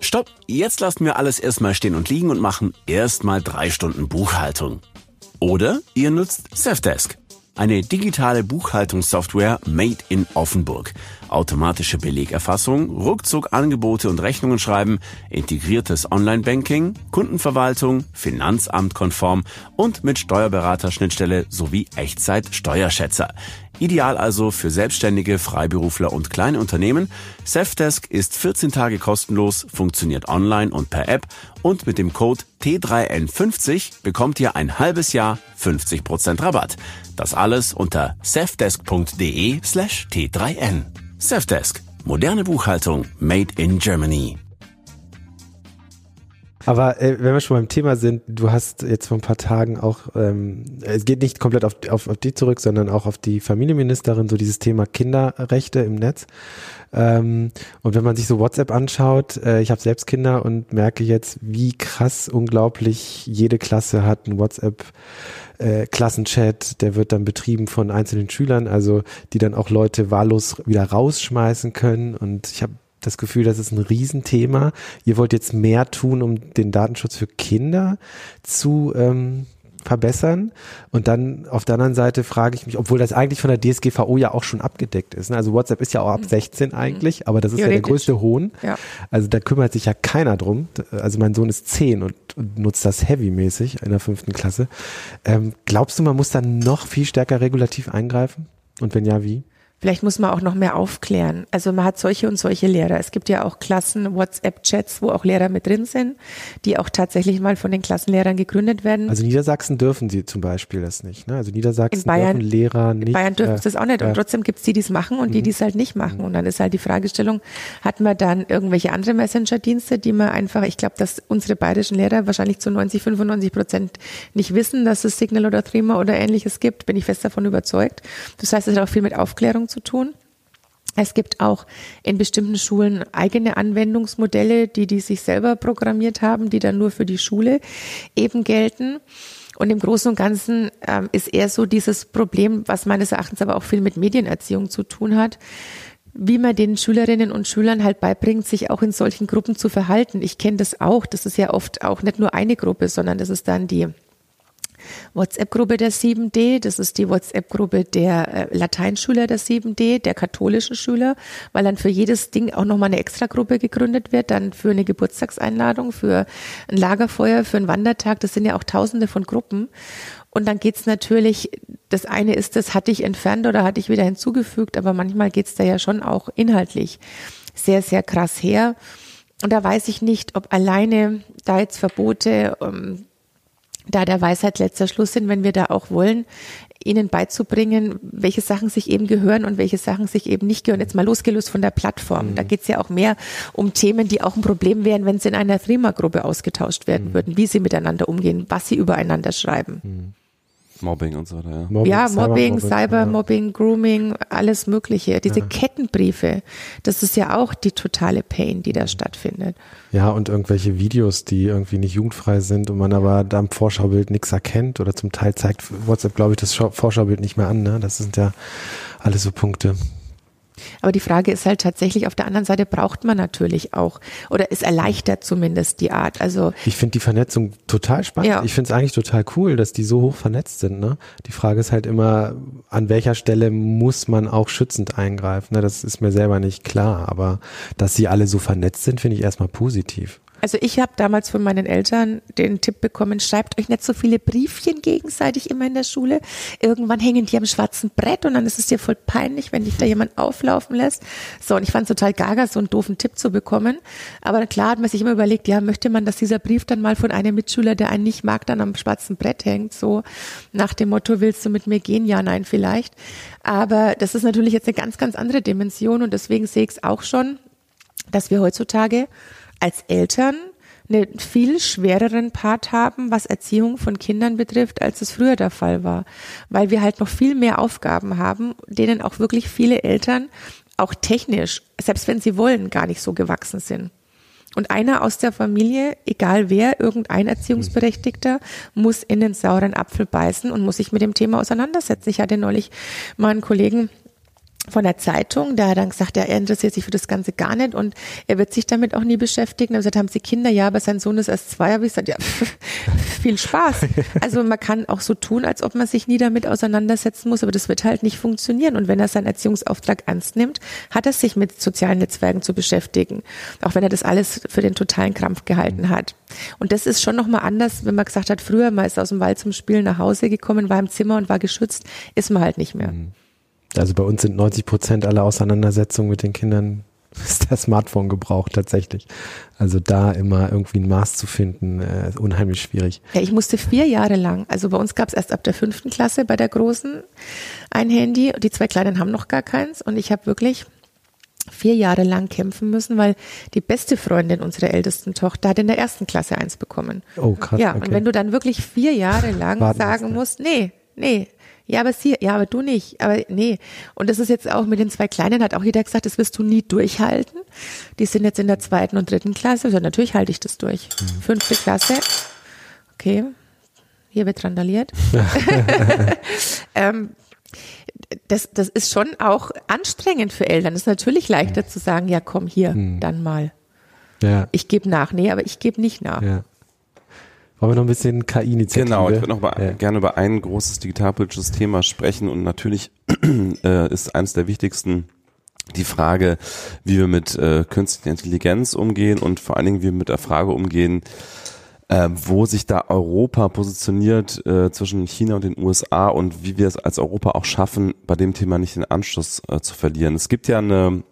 Stopp, jetzt lassen wir alles erstmal stehen und liegen und machen erstmal drei Stunden Buchhaltung. Oder ihr nutzt Safdesk. Eine digitale Buchhaltungssoftware made in Offenburg. Automatische Belegerfassung, ruckzuck Angebote und Rechnungen schreiben, integriertes Online-Banking, Kundenverwaltung, Finanzamt-konform und mit Steuerberaterschnittstelle sowie Echtzeit-Steuerschätzer. Ideal also für Selbstständige, Freiberufler und kleine Unternehmen. Safdesk ist 14 Tage kostenlos, funktioniert online und per App und mit dem Code T3N50 bekommt ihr ein halbes Jahr 50% Rabatt. Das alles unter safdesk.de slash T3N. Safdesk. Moderne Buchhaltung made in Germany. Aber äh, wenn wir schon beim Thema sind, du hast jetzt vor ein paar Tagen auch, ähm, es geht nicht komplett auf, auf, auf die zurück, sondern auch auf die Familienministerin, so dieses Thema Kinderrechte im Netz. Ähm, und wenn man sich so WhatsApp anschaut, äh, ich habe selbst Kinder und merke jetzt, wie krass unglaublich jede Klasse hat ein WhatsApp. Äh, Klassenchat, der wird dann betrieben von einzelnen Schülern, also die dann auch Leute wahllos wieder rausschmeißen können. Und ich habe das Gefühl, das ist ein Riesenthema. Ihr wollt jetzt mehr tun, um den Datenschutz für Kinder zu ähm, verbessern. Und dann auf der anderen Seite frage ich mich, obwohl das eigentlich von der DSGVO ja auch schon abgedeckt ist. Ne? Also WhatsApp ist ja auch ab 16 eigentlich, aber das ist ja der größte Hohn. Ja. Also da kümmert sich ja keiner drum. Also mein Sohn ist 10 und, und nutzt das heavymäßig in der fünften Klasse. Ähm, glaubst du, man muss da noch viel stärker regulativ eingreifen? Und wenn ja, wie? Vielleicht muss man auch noch mehr aufklären. Also man hat solche und solche Lehrer. Es gibt ja auch Klassen, WhatsApp-Chats, wo auch Lehrer mit drin sind, die auch tatsächlich mal von den Klassenlehrern gegründet werden. Also Niedersachsen dürfen sie zum Beispiel das nicht. Ne? Also Niedersachsen In Bayern- dürfen Lehrer nicht. In Bayern dürfen äh, sie das auch nicht. Und ja. trotzdem gibt es die, die es machen und die, die es halt nicht machen. Und dann ist halt die Fragestellung, hat man dann irgendwelche andere Messenger-Dienste, die man einfach, ich glaube, dass unsere bayerischen Lehrer wahrscheinlich zu 90, 95 Prozent nicht wissen, dass es Signal oder Threema oder ähnliches gibt, bin ich fest davon überzeugt. Das heißt, es hat auch viel mit Aufklärung zu tun. Es gibt auch in bestimmten Schulen eigene Anwendungsmodelle, die die sich selber programmiert haben, die dann nur für die Schule eben gelten. Und im Großen und Ganzen ähm, ist eher so dieses Problem, was meines Erachtens aber auch viel mit Medienerziehung zu tun hat, wie man den Schülerinnen und Schülern halt beibringt, sich auch in solchen Gruppen zu verhalten. Ich kenne das auch. Das ist ja oft auch nicht nur eine Gruppe, sondern das ist dann die WhatsApp-Gruppe der 7D, das ist die WhatsApp-Gruppe der äh, Lateinschüler der 7D, der katholischen Schüler, weil dann für jedes Ding auch nochmal eine Extragruppe gegründet wird, dann für eine Geburtstagseinladung, für ein Lagerfeuer, für einen Wandertag, das sind ja auch tausende von Gruppen. Und dann geht's natürlich, das eine ist, das hatte ich entfernt oder hatte ich wieder hinzugefügt, aber manchmal geht's da ja schon auch inhaltlich sehr, sehr krass her. Und da weiß ich nicht, ob alleine da jetzt Verbote ähm, da der Weisheit letzter Schluss sind, wenn wir da auch wollen, ihnen beizubringen, welche Sachen sich eben gehören und welche Sachen sich eben nicht gehören. Jetzt mal losgelöst von der Plattform. Da geht es ja auch mehr um Themen, die auch ein Problem wären, wenn sie in einer Threema-Gruppe ausgetauscht werden würden, wie sie miteinander umgehen, was sie übereinander schreiben. Mobbing und so weiter. Ja. Mobbing, Ja, Mobbing, Cybermobbing, Cybermobbing, Grooming, alles Mögliche. Diese Kettenbriefe, das ist ja auch die totale Pain, die da stattfindet. Ja, und irgendwelche Videos, die irgendwie nicht jugendfrei sind und man aber da am Vorschaubild nichts erkennt oder zum Teil zeigt WhatsApp, glaube ich, das Schau- Vorschaubild nicht mehr an. Ne? Das sind ja alles so Punkte. Aber die Frage ist halt tatsächlich, auf der anderen Seite braucht man natürlich auch, oder es erleichtert zumindest die Art. Also Ich finde die Vernetzung total spannend. Ja. Ich finde es eigentlich total cool, dass die so hoch vernetzt sind. Ne? Die Frage ist halt immer, an welcher Stelle muss man auch schützend eingreifen? Ne? Das ist mir selber nicht klar, aber dass sie alle so vernetzt sind, finde ich erstmal positiv. Also ich habe damals von meinen Eltern den Tipp bekommen, schreibt euch nicht so viele Briefchen gegenseitig immer in der Schule. Irgendwann hängen die am schwarzen Brett und dann ist es dir voll peinlich, wenn dich da jemand auflaufen lässt. So, und ich fand es total gaga, so einen doofen Tipp zu bekommen. Aber klar hat man sich immer überlegt, ja, möchte man, dass dieser Brief dann mal von einem Mitschüler, der einen nicht mag, dann am schwarzen Brett hängt, so nach dem Motto, willst du mit mir gehen? Ja, nein, vielleicht. Aber das ist natürlich jetzt eine ganz, ganz andere Dimension und deswegen sehe ich es auch schon, dass wir heutzutage als Eltern einen viel schwereren Part haben, was Erziehung von Kindern betrifft, als es früher der Fall war. Weil wir halt noch viel mehr Aufgaben haben, denen auch wirklich viele Eltern auch technisch, selbst wenn sie wollen, gar nicht so gewachsen sind. Und einer aus der Familie, egal wer, irgendein Erziehungsberechtigter, muss in den sauren Apfel beißen und muss sich mit dem Thema auseinandersetzen. Ich hatte neulich mal einen Kollegen, von der Zeitung, der hat dann gesagt, er interessiert sich für das Ganze gar nicht und er wird sich damit auch nie beschäftigen. Er hat gesagt, haben Sie Kinder? Ja, aber sein Sohn ist erst zwei. Habe ich gesagt, ja, viel Spaß. Also man kann auch so tun, als ob man sich nie damit auseinandersetzen muss, aber das wird halt nicht funktionieren. Und wenn er seinen Erziehungsauftrag ernst nimmt, hat er sich mit sozialen Netzwerken zu beschäftigen. Auch wenn er das alles für den totalen Krampf gehalten hat. Und das ist schon nochmal anders, wenn man gesagt hat, früher, man ist aus dem Wald zum Spielen nach Hause gekommen, war im Zimmer und war geschützt, ist man halt nicht mehr. Mhm. Also bei uns sind 90 Prozent aller Auseinandersetzungen mit den Kindern ist der Smartphone gebraucht tatsächlich. Also da immer irgendwie ein Maß zu finden, äh, ist unheimlich schwierig. Ja, ich musste vier Jahre lang, also bei uns gab es erst ab der fünften Klasse bei der Großen ein Handy, die zwei Kleinen haben noch gar keins und ich habe wirklich vier Jahre lang kämpfen müssen, weil die beste Freundin unserer ältesten Tochter hat in der ersten Klasse eins bekommen. Oh krass. Ja, okay. und wenn du dann wirklich vier Jahre lang Warten sagen musst, nee, nee, ja, aber sie, ja, aber du nicht. Aber nee. Und das ist jetzt auch mit den zwei Kleinen, hat auch jeder gesagt, das wirst du nie durchhalten. Die sind jetzt in der zweiten und dritten Klasse. Also natürlich halte ich das durch. Mhm. Fünfte Klasse. Okay. Hier wird randaliert. ähm, das, das ist schon auch anstrengend für Eltern. Es ist natürlich leichter zu sagen, ja, komm hier, mhm. dann mal. Ja. Ich gebe nach. Nee, aber ich gebe nicht nach. Ja. Wollen wir noch ein bisschen KI-Initiative? Genau, ich würde noch mal ja. gerne über ein großes digitalpolitisches Thema sprechen und natürlich äh, ist eines der wichtigsten die Frage, wie wir mit äh, künstlicher Intelligenz umgehen und vor allen Dingen, wie wir mit der Frage umgehen, äh, wo sich da Europa positioniert äh, zwischen China und den USA und wie wir es als Europa auch schaffen, bei dem Thema nicht den Anschluss äh, zu verlieren. Es gibt ja eine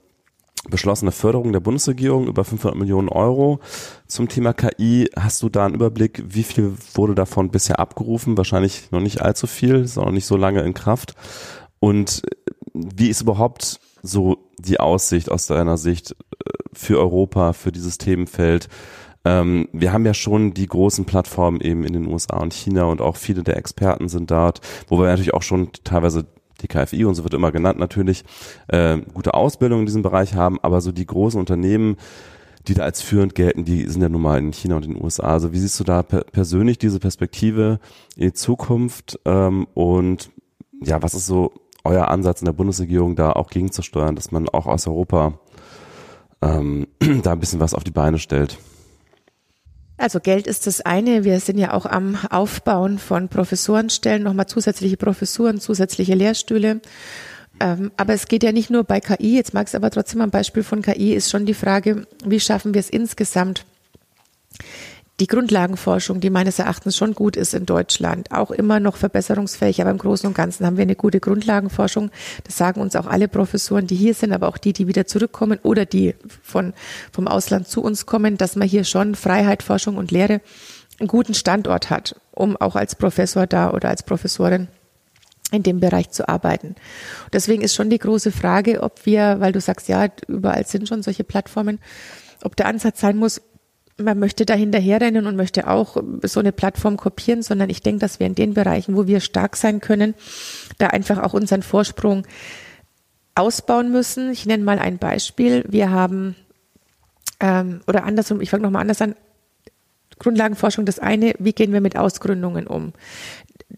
beschlossene Förderung der Bundesregierung über 500 Millionen Euro zum Thema KI. Hast du da einen Überblick, wie viel wurde davon bisher abgerufen? Wahrscheinlich noch nicht allzu viel, noch nicht so lange in Kraft. Und wie ist überhaupt so die Aussicht aus deiner Sicht äh, für Europa, für dieses Themenfeld? Ähm, wir haben ja schon die großen Plattformen eben in den USA und China und auch viele der Experten sind dort, wo wir natürlich auch schon teilweise die KFI und so wird immer genannt natürlich, äh, gute Ausbildung in diesem Bereich haben, aber so die großen Unternehmen, die da als führend gelten, die sind ja nun mal in China und in den USA. Also wie siehst du da per persönlich diese Perspektive in die Zukunft ähm, und ja, was ist so euer Ansatz in der Bundesregierung da auch gegenzusteuern, dass man auch aus Europa ähm, da ein bisschen was auf die Beine stellt? Also Geld ist das eine. Wir sind ja auch am Aufbauen von Professorenstellen, nochmal zusätzliche Professuren, zusätzliche Lehrstühle. Ähm, aber es geht ja nicht nur bei KI, jetzt mag es aber trotzdem ein Beispiel von KI, ist schon die Frage, wie schaffen wir es insgesamt, die Grundlagenforschung, die meines Erachtens schon gut ist in Deutschland, auch immer noch verbesserungsfähig, aber im Großen und Ganzen haben wir eine gute Grundlagenforschung. Das sagen uns auch alle Professoren, die hier sind, aber auch die, die wieder zurückkommen oder die von, vom Ausland zu uns kommen, dass man hier schon Freiheit, Forschung und Lehre einen guten Standort hat, um auch als Professor da oder als Professorin in dem Bereich zu arbeiten. Deswegen ist schon die große Frage, ob wir, weil du sagst, ja, überall sind schon solche Plattformen, ob der Ansatz sein muss, man möchte da hinterherrennen und möchte auch so eine Plattform kopieren, sondern ich denke, dass wir in den Bereichen, wo wir stark sein können, da einfach auch unseren Vorsprung ausbauen müssen. Ich nenne mal ein Beispiel. Wir haben, ähm, oder andersrum, ich fange nochmal anders an, Grundlagenforschung das eine, wie gehen wir mit Ausgründungen um?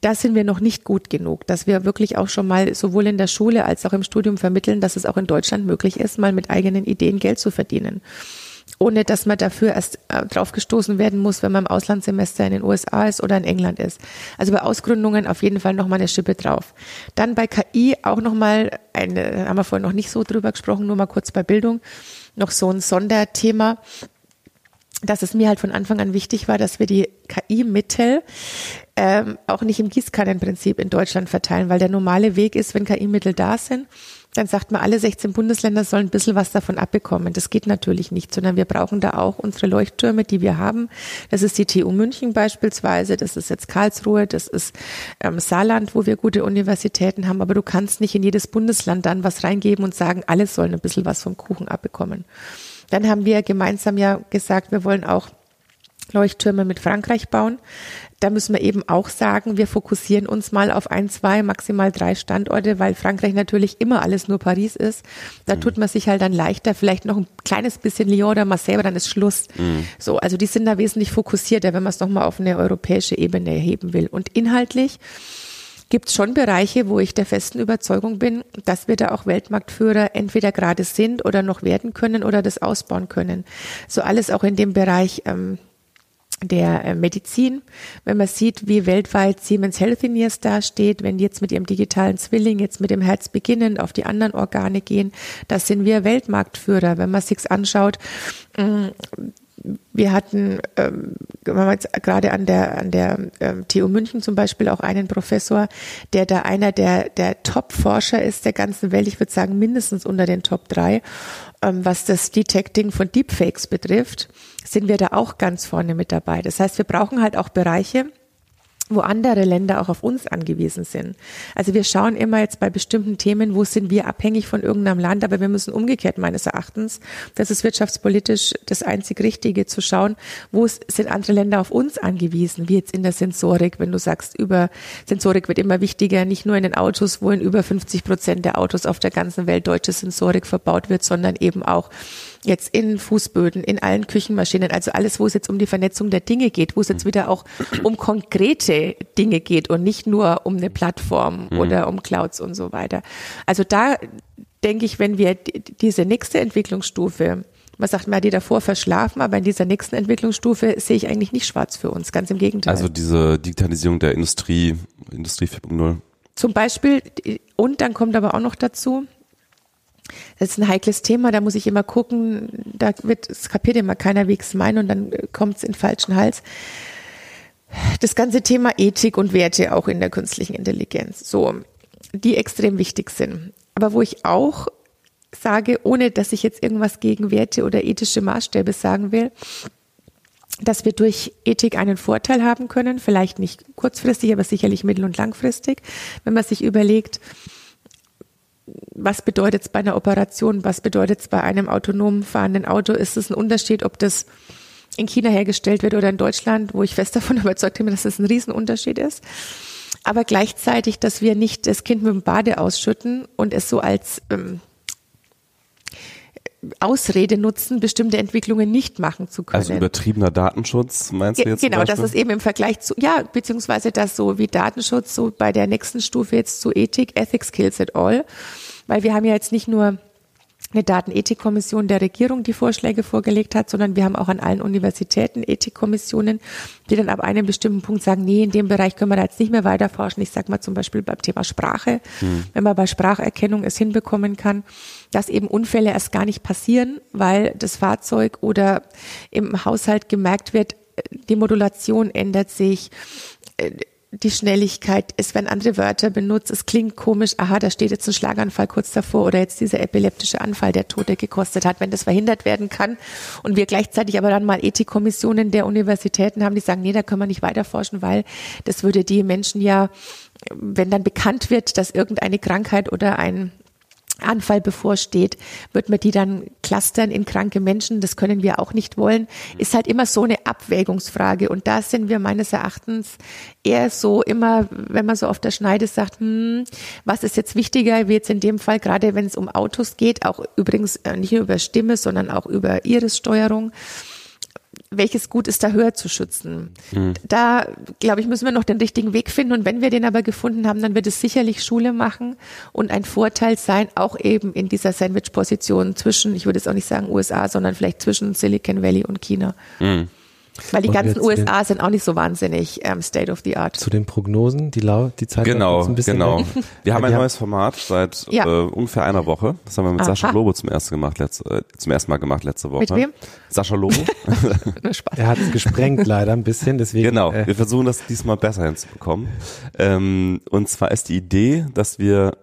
Da sind wir noch nicht gut genug, dass wir wirklich auch schon mal sowohl in der Schule als auch im Studium vermitteln, dass es auch in Deutschland möglich ist, mal mit eigenen Ideen Geld zu verdienen ohne dass man dafür erst äh, drauf gestoßen werden muss, wenn man im Auslandssemester in den USA ist oder in England ist. Also bei Ausgründungen auf jeden Fall nochmal eine Schippe drauf. Dann bei KI auch nochmal, eine, haben wir vorhin noch nicht so drüber gesprochen, nur mal kurz bei Bildung, noch so ein Sonderthema. dass es mir halt von Anfang an wichtig war, dass wir die KI-Mittel ähm, auch nicht im Gießkannenprinzip in Deutschland verteilen, weil der normale Weg ist, wenn KI-Mittel da sind, dann sagt man, alle 16 Bundesländer sollen ein bisschen was davon abbekommen. Das geht natürlich nicht, sondern wir brauchen da auch unsere Leuchttürme, die wir haben. Das ist die TU München beispielsweise, das ist jetzt Karlsruhe, das ist ähm, Saarland, wo wir gute Universitäten haben, aber du kannst nicht in jedes Bundesland dann was reingeben und sagen, alle sollen ein bisschen was vom Kuchen abbekommen. Dann haben wir gemeinsam ja gesagt, wir wollen auch Leuchttürme mit Frankreich bauen. Da müssen wir eben auch sagen, wir fokussieren uns mal auf ein, zwei, maximal drei Standorte, weil Frankreich natürlich immer alles nur Paris ist. Da mhm. tut man sich halt dann leichter, vielleicht noch ein kleines bisschen Lyon oder Marseille, aber dann ist Schluss. Mhm. So, also die sind da wesentlich fokussierter, wenn man es nochmal auf eine europäische Ebene erheben will. Und inhaltlich gibt es schon Bereiche, wo ich der festen Überzeugung bin, dass wir da auch Weltmarktführer entweder gerade sind oder noch werden können oder das ausbauen können. So alles auch in dem Bereich ähm, der äh, Medizin. Wenn man sieht, wie weltweit Siemens Healthineers dasteht, wenn die jetzt mit ihrem digitalen Zwilling jetzt mit dem Herz beginnen, auf die anderen Organe gehen, da sind wir Weltmarktführer. Wenn man sich's anschaut, mm, wir hatten, ähm, man jetzt gerade an der an der ähm, TU München zum Beispiel auch einen Professor, der da einer der der Top-Forscher ist der ganzen Welt. Ich würde sagen mindestens unter den Top drei, was das Detecting von Deepfakes betrifft, sind wir da auch ganz vorne mit dabei. Das heißt, wir brauchen halt auch Bereiche, wo andere Länder auch auf uns angewiesen sind. Also wir schauen immer jetzt bei bestimmten Themen, wo sind wir abhängig von irgendeinem Land, aber wir müssen umgekehrt meines Erachtens, das ist wirtschaftspolitisch das einzig Richtige, zu schauen, wo sind andere Länder auf uns angewiesen, wie jetzt in der Sensorik, wenn du sagst, über Sensorik wird immer wichtiger, nicht nur in den Autos, wo in über 50 Prozent der Autos auf der ganzen Welt deutsche Sensorik verbaut wird, sondern eben auch jetzt in Fußböden, in allen Küchenmaschinen, also alles, wo es jetzt um die Vernetzung der Dinge geht, wo es jetzt wieder auch um konkrete Dinge geht und nicht nur um eine Plattform mhm. oder um Clouds und so weiter. Also da denke ich, wenn wir diese nächste Entwicklungsstufe man sagt, man hat die davor verschlafen, aber in dieser nächsten Entwicklungsstufe sehe ich eigentlich nicht schwarz für uns, ganz im Gegenteil. Also diese Digitalisierung der Industrie, Industrie 4.0. Zum Beispiel, und dann kommt aber auch noch dazu, das ist ein heikles Thema, da muss ich immer gucken, da wird, es kapiert immer keiner, wie ich es meine und dann kommt es in den falschen Hals. Das ganze Thema Ethik und Werte auch in der künstlichen Intelligenz, so, die extrem wichtig sind. Aber wo ich auch sage, ohne dass ich jetzt irgendwas gegen Werte oder ethische Maßstäbe sagen will, dass wir durch Ethik einen Vorteil haben können, vielleicht nicht kurzfristig, aber sicherlich mittel- und langfristig, wenn man sich überlegt, was bedeutet es bei einer Operation, was bedeutet es bei einem autonom fahrenden Auto? Ist es ein Unterschied, ob das in China hergestellt wird oder in Deutschland, wo ich fest davon überzeugt bin, dass das ein Riesenunterschied ist. Aber gleichzeitig, dass wir nicht das Kind mit dem Bade ausschütten und es so als ähm, Ausrede nutzen, bestimmte Entwicklungen nicht machen zu können. Also übertriebener Datenschutz meinst du jetzt? Genau, dass es eben im Vergleich zu, ja, beziehungsweise dass so wie Datenschutz so bei der nächsten Stufe jetzt zu Ethik, Ethics kills it all, weil wir haben ja jetzt nicht nur eine Datenethikkommission der Regierung, die Vorschläge vorgelegt hat, sondern wir haben auch an allen Universitäten Ethikkommissionen, die dann ab einem bestimmten Punkt sagen, nee, in dem Bereich können wir da jetzt nicht mehr weiter forschen. Ich sage mal zum Beispiel beim Thema Sprache, hm. wenn man bei Spracherkennung es hinbekommen kann, dass eben Unfälle erst gar nicht passieren, weil das Fahrzeug oder im Haushalt gemerkt wird, die Modulation ändert sich, die Schnelligkeit, es werden andere Wörter benutzt, es klingt komisch, aha, da steht jetzt ein Schlaganfall kurz davor oder jetzt dieser epileptische Anfall, der Tote gekostet hat, wenn das verhindert werden kann. Und wir gleichzeitig aber dann mal Ethikkommissionen der Universitäten haben, die sagen, nee, da können wir nicht weiter forschen, weil das würde die Menschen ja, wenn dann bekannt wird, dass irgendeine Krankheit oder ein Anfall bevorsteht, wird man die dann clustern in kranke Menschen. Das können wir auch nicht wollen. Ist halt immer so eine Abwägungsfrage. Und da sind wir meines Erachtens eher so immer, wenn man so auf der Schneide sagt, hm, was ist jetzt wichtiger, wie jetzt in dem Fall, gerade wenn es um Autos geht, auch übrigens äh, nicht nur über Stimme, sondern auch über Irissteuerung. steuerung welches Gut ist da höher zu schützen? Mhm. Da, glaube ich, müssen wir noch den richtigen Weg finden. Und wenn wir den aber gefunden haben, dann wird es sicherlich Schule machen und ein Vorteil sein, auch eben in dieser Sandwich-Position zwischen, ich würde jetzt auch nicht sagen USA, sondern vielleicht zwischen Silicon Valley und China. Mhm. Weil die Und ganzen zu den- USA sind auch nicht so wahnsinnig ähm, State of the Art. Zu den Prognosen, die, lau die Zeit Genau, ein bisschen genau. Wir haben ein neues Format seit Ja. äh, ungefähr einer Woche. Das haben wir mit Aha. Sascha Lobo zum ersten gemacht, letzte, äh, zum ersten Mal gemacht letzte Woche. Mit wem? Sascha Lobo. Er hat es gesprengt leider ein bisschen, deswegen. genau. Äh, Wir versuchen das diesmal besser hinzubekommen. Ähm, und zwar ist die Idee, dass wir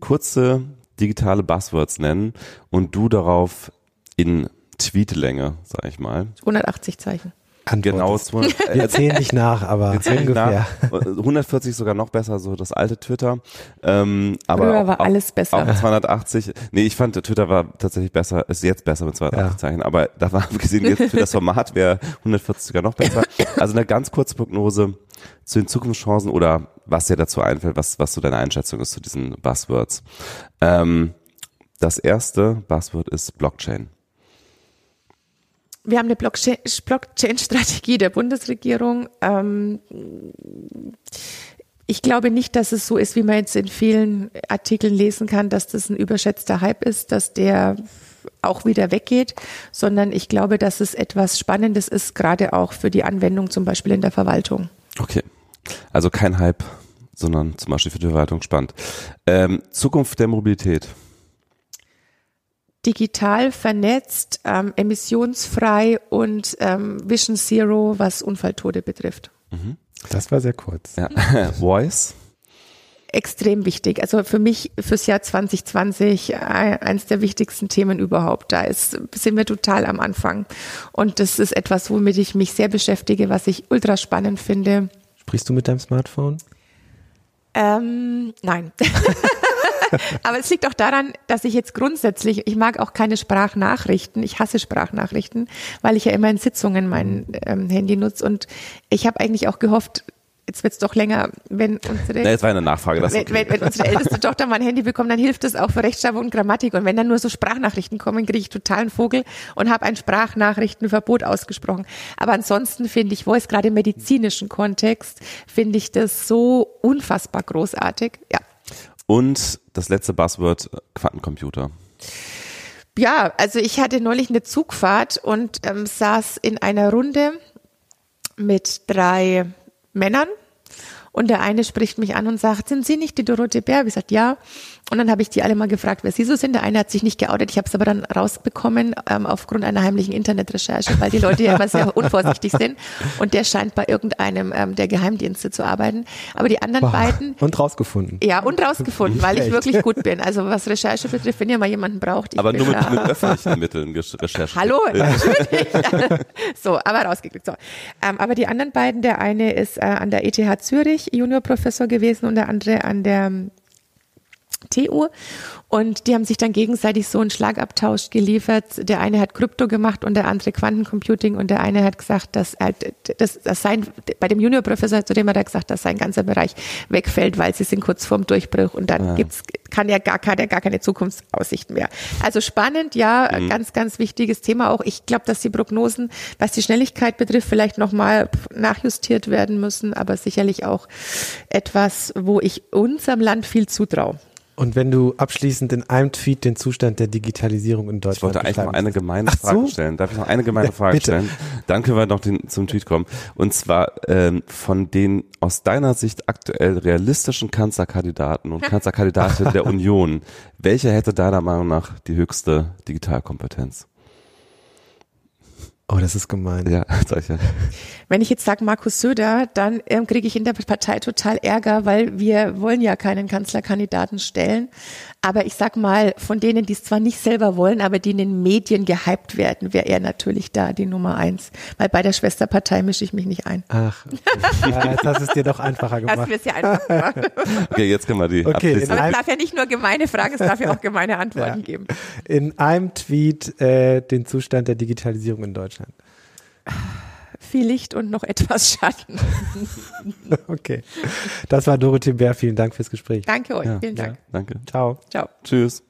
kurze digitale Buzzwords nennen und du darauf in Tweetlänge, sag ich mal. 180 Zeichen. Genau, antwortest. 200, Wir zählen nicht nach, aber ungefähr. nach. 140 sogar noch besser, so das alte Twitter. Ähm, aber Früher auch, war auch, alles besser. Auch 280. Nee, ich fand Twitter war tatsächlich besser, ist jetzt besser mit 280 Ja. Zeichen. Aber da war gesehen, jetzt für das Format wäre 140 sogar noch besser. Also eine ganz kurze Prognose zu den Zukunftschancen oder was dir dazu einfällt, was, was so deine Einschätzung ist zu diesen Buzzwords. Ähm, das erste Buzzword ist Blockchain. Wir haben eine Blockchain- Blockchain-Strategie der Bundesregierung. Ähm, ich glaube nicht, dass es so ist, wie man jetzt in vielen Artikeln lesen kann, dass das ein überschätzter Hype ist, dass der auch wieder weggeht, sondern ich glaube, dass es etwas Spannendes ist, gerade auch für die Anwendung zum Beispiel in der Verwaltung. Okay. Also kein Hype, sondern zum Beispiel für die Verwaltung spannend. Ähm, Zukunft der Mobilität. Digital vernetzt, ähm, emissionsfrei und ähm, Vision Zero, was Unfalltote betrifft. Das war sehr kurz. Ja. Voice. extrem wichtig. Also für mich fürs Jahr 2020 äh, eins der wichtigsten Themen überhaupt. Da ist, sind wir total am Anfang. Und das ist etwas, womit ich mich sehr beschäftige, was ich ultra spannend finde. Sprichst du mit deinem Smartphone? Ähm, nein. Aber es liegt auch daran, dass ich jetzt grundsätzlich, ich mag auch keine Sprachnachrichten, ich hasse Sprachnachrichten, weil ich ja immer in Sitzungen mein ähm, Handy nutze und ich habe eigentlich auch gehofft, jetzt wird's doch länger, wenn unsere Na, jetzt war eine Nachfrage. Das okay. wenn, wenn unsere älteste Tochter mal ein Handy bekommt, dann hilft das auch für Rechtschreibung und Grammatik. Und wenn dann nur so Sprachnachrichten kommen, kriege ich totalen Vogel und habe ein Sprachnachrichtenverbot ausgesprochen. Aber ansonsten finde ich Voice, gerade im medizinischen Kontext, finde ich das so unfassbar großartig. Ja. Und das letzte Buzzword, äh, Quantencomputer. Ja, also ich hatte neulich eine Zugfahrt und ähm, saß in einer Runde mit drei Männern und der eine spricht mich an und sagt, sind Sie nicht die Dorothee Bär? Ich gesagt, ja. Und dann habe ich die alle mal gefragt, wer sie so sind. Der eine hat sich nicht geoutet. Ich habe es aber dann rausbekommen ähm, aufgrund einer heimlichen Internetrecherche, weil die Leute ja immer sehr unvorsichtig sind. Und der scheint bei irgendeinem ähm, der Geheimdienste zu arbeiten. Aber die anderen Wow. beiden, Und rausgefunden. ja, und rausgefunden, weil ich wirklich gut bin. Also was Recherche betrifft, wenn ihr mal jemanden braucht. Ich Aber bin nur mit, da- mit öffentlichen Mitteln Recherche. Hallo, natürlich. so, aber rausgekriegt. So. Ähm, aber die anderen beiden, der eine ist äh, an der ETH Zürich Juniorprofessor gewesen und der andere an der ähm, TU und die haben sich dann gegenseitig so einen Schlagabtausch geliefert. Der eine hat Krypto gemacht und der andere Quantencomputing und der eine hat gesagt, dass, er, dass, dass sein, bei dem Juniorprofessor, zu dem hat er gesagt, dass sein ganzer Bereich wegfällt, weil sie sind kurz vorm Durchbruch und dann gibt's, kann er gar, kann er gar keine Zukunftsaussichten mehr. Also spannend, ja, ganz, ganz wichtiges Thema auch. Ich glaube, dass die Prognosen, was die Schnelligkeit betrifft, vielleicht nochmal nachjustiert werden müssen, aber sicherlich auch etwas, wo ich unserem Land viel zutraue. Und wenn du abschließend in einem Tweet den Zustand der Digitalisierung in Ich Deutschland wollte eigentlich noch eine gemeine Ach Frage so? stellen. Darf ich noch eine gemeine Ja, Frage bitte. stellen? Dann können wir noch den, zum Tweet kommen. Und zwar ähm, von den aus deiner Sicht aktuell realistischen Kanzlerkandidaten und Kanzlerkandidatinnen der Union. Welcher hätte deiner Meinung nach die höchste Digitalkompetenz? Oh, das ist gemein. Ja, sag ich ja. Wenn ich jetzt sage Markus Söder, dann ähm, kriege ich in der Partei total Ärger, weil wir wollen ja keinen Kanzlerkandidaten stellen. Aber ich sag mal, von denen, die es zwar nicht selber wollen, aber die in den Medien gehypt werden, wäre er natürlich da die Nummer eins. Weil bei der Schwesterpartei mische ich mich nicht ein. Ach, okay. ja, jetzt hast es dir doch einfacher Das gemacht. wird sehr einfach gemacht. Okay, jetzt können wir die Okay, abschließen. Aber es darf ja nicht nur gemeine Fragen, es darf ja auch gemeine Antworten geben. In einem Tweet äh, den Zustand der Digitalisierung in Deutschland. Viel Licht und noch etwas Schatten. Okay. Das war Dorothee Bär. Vielen Dank fürs Gespräch. Danke euch. Ja. Vielen Dank. Danke. Ciao. Ciao. Tschüss.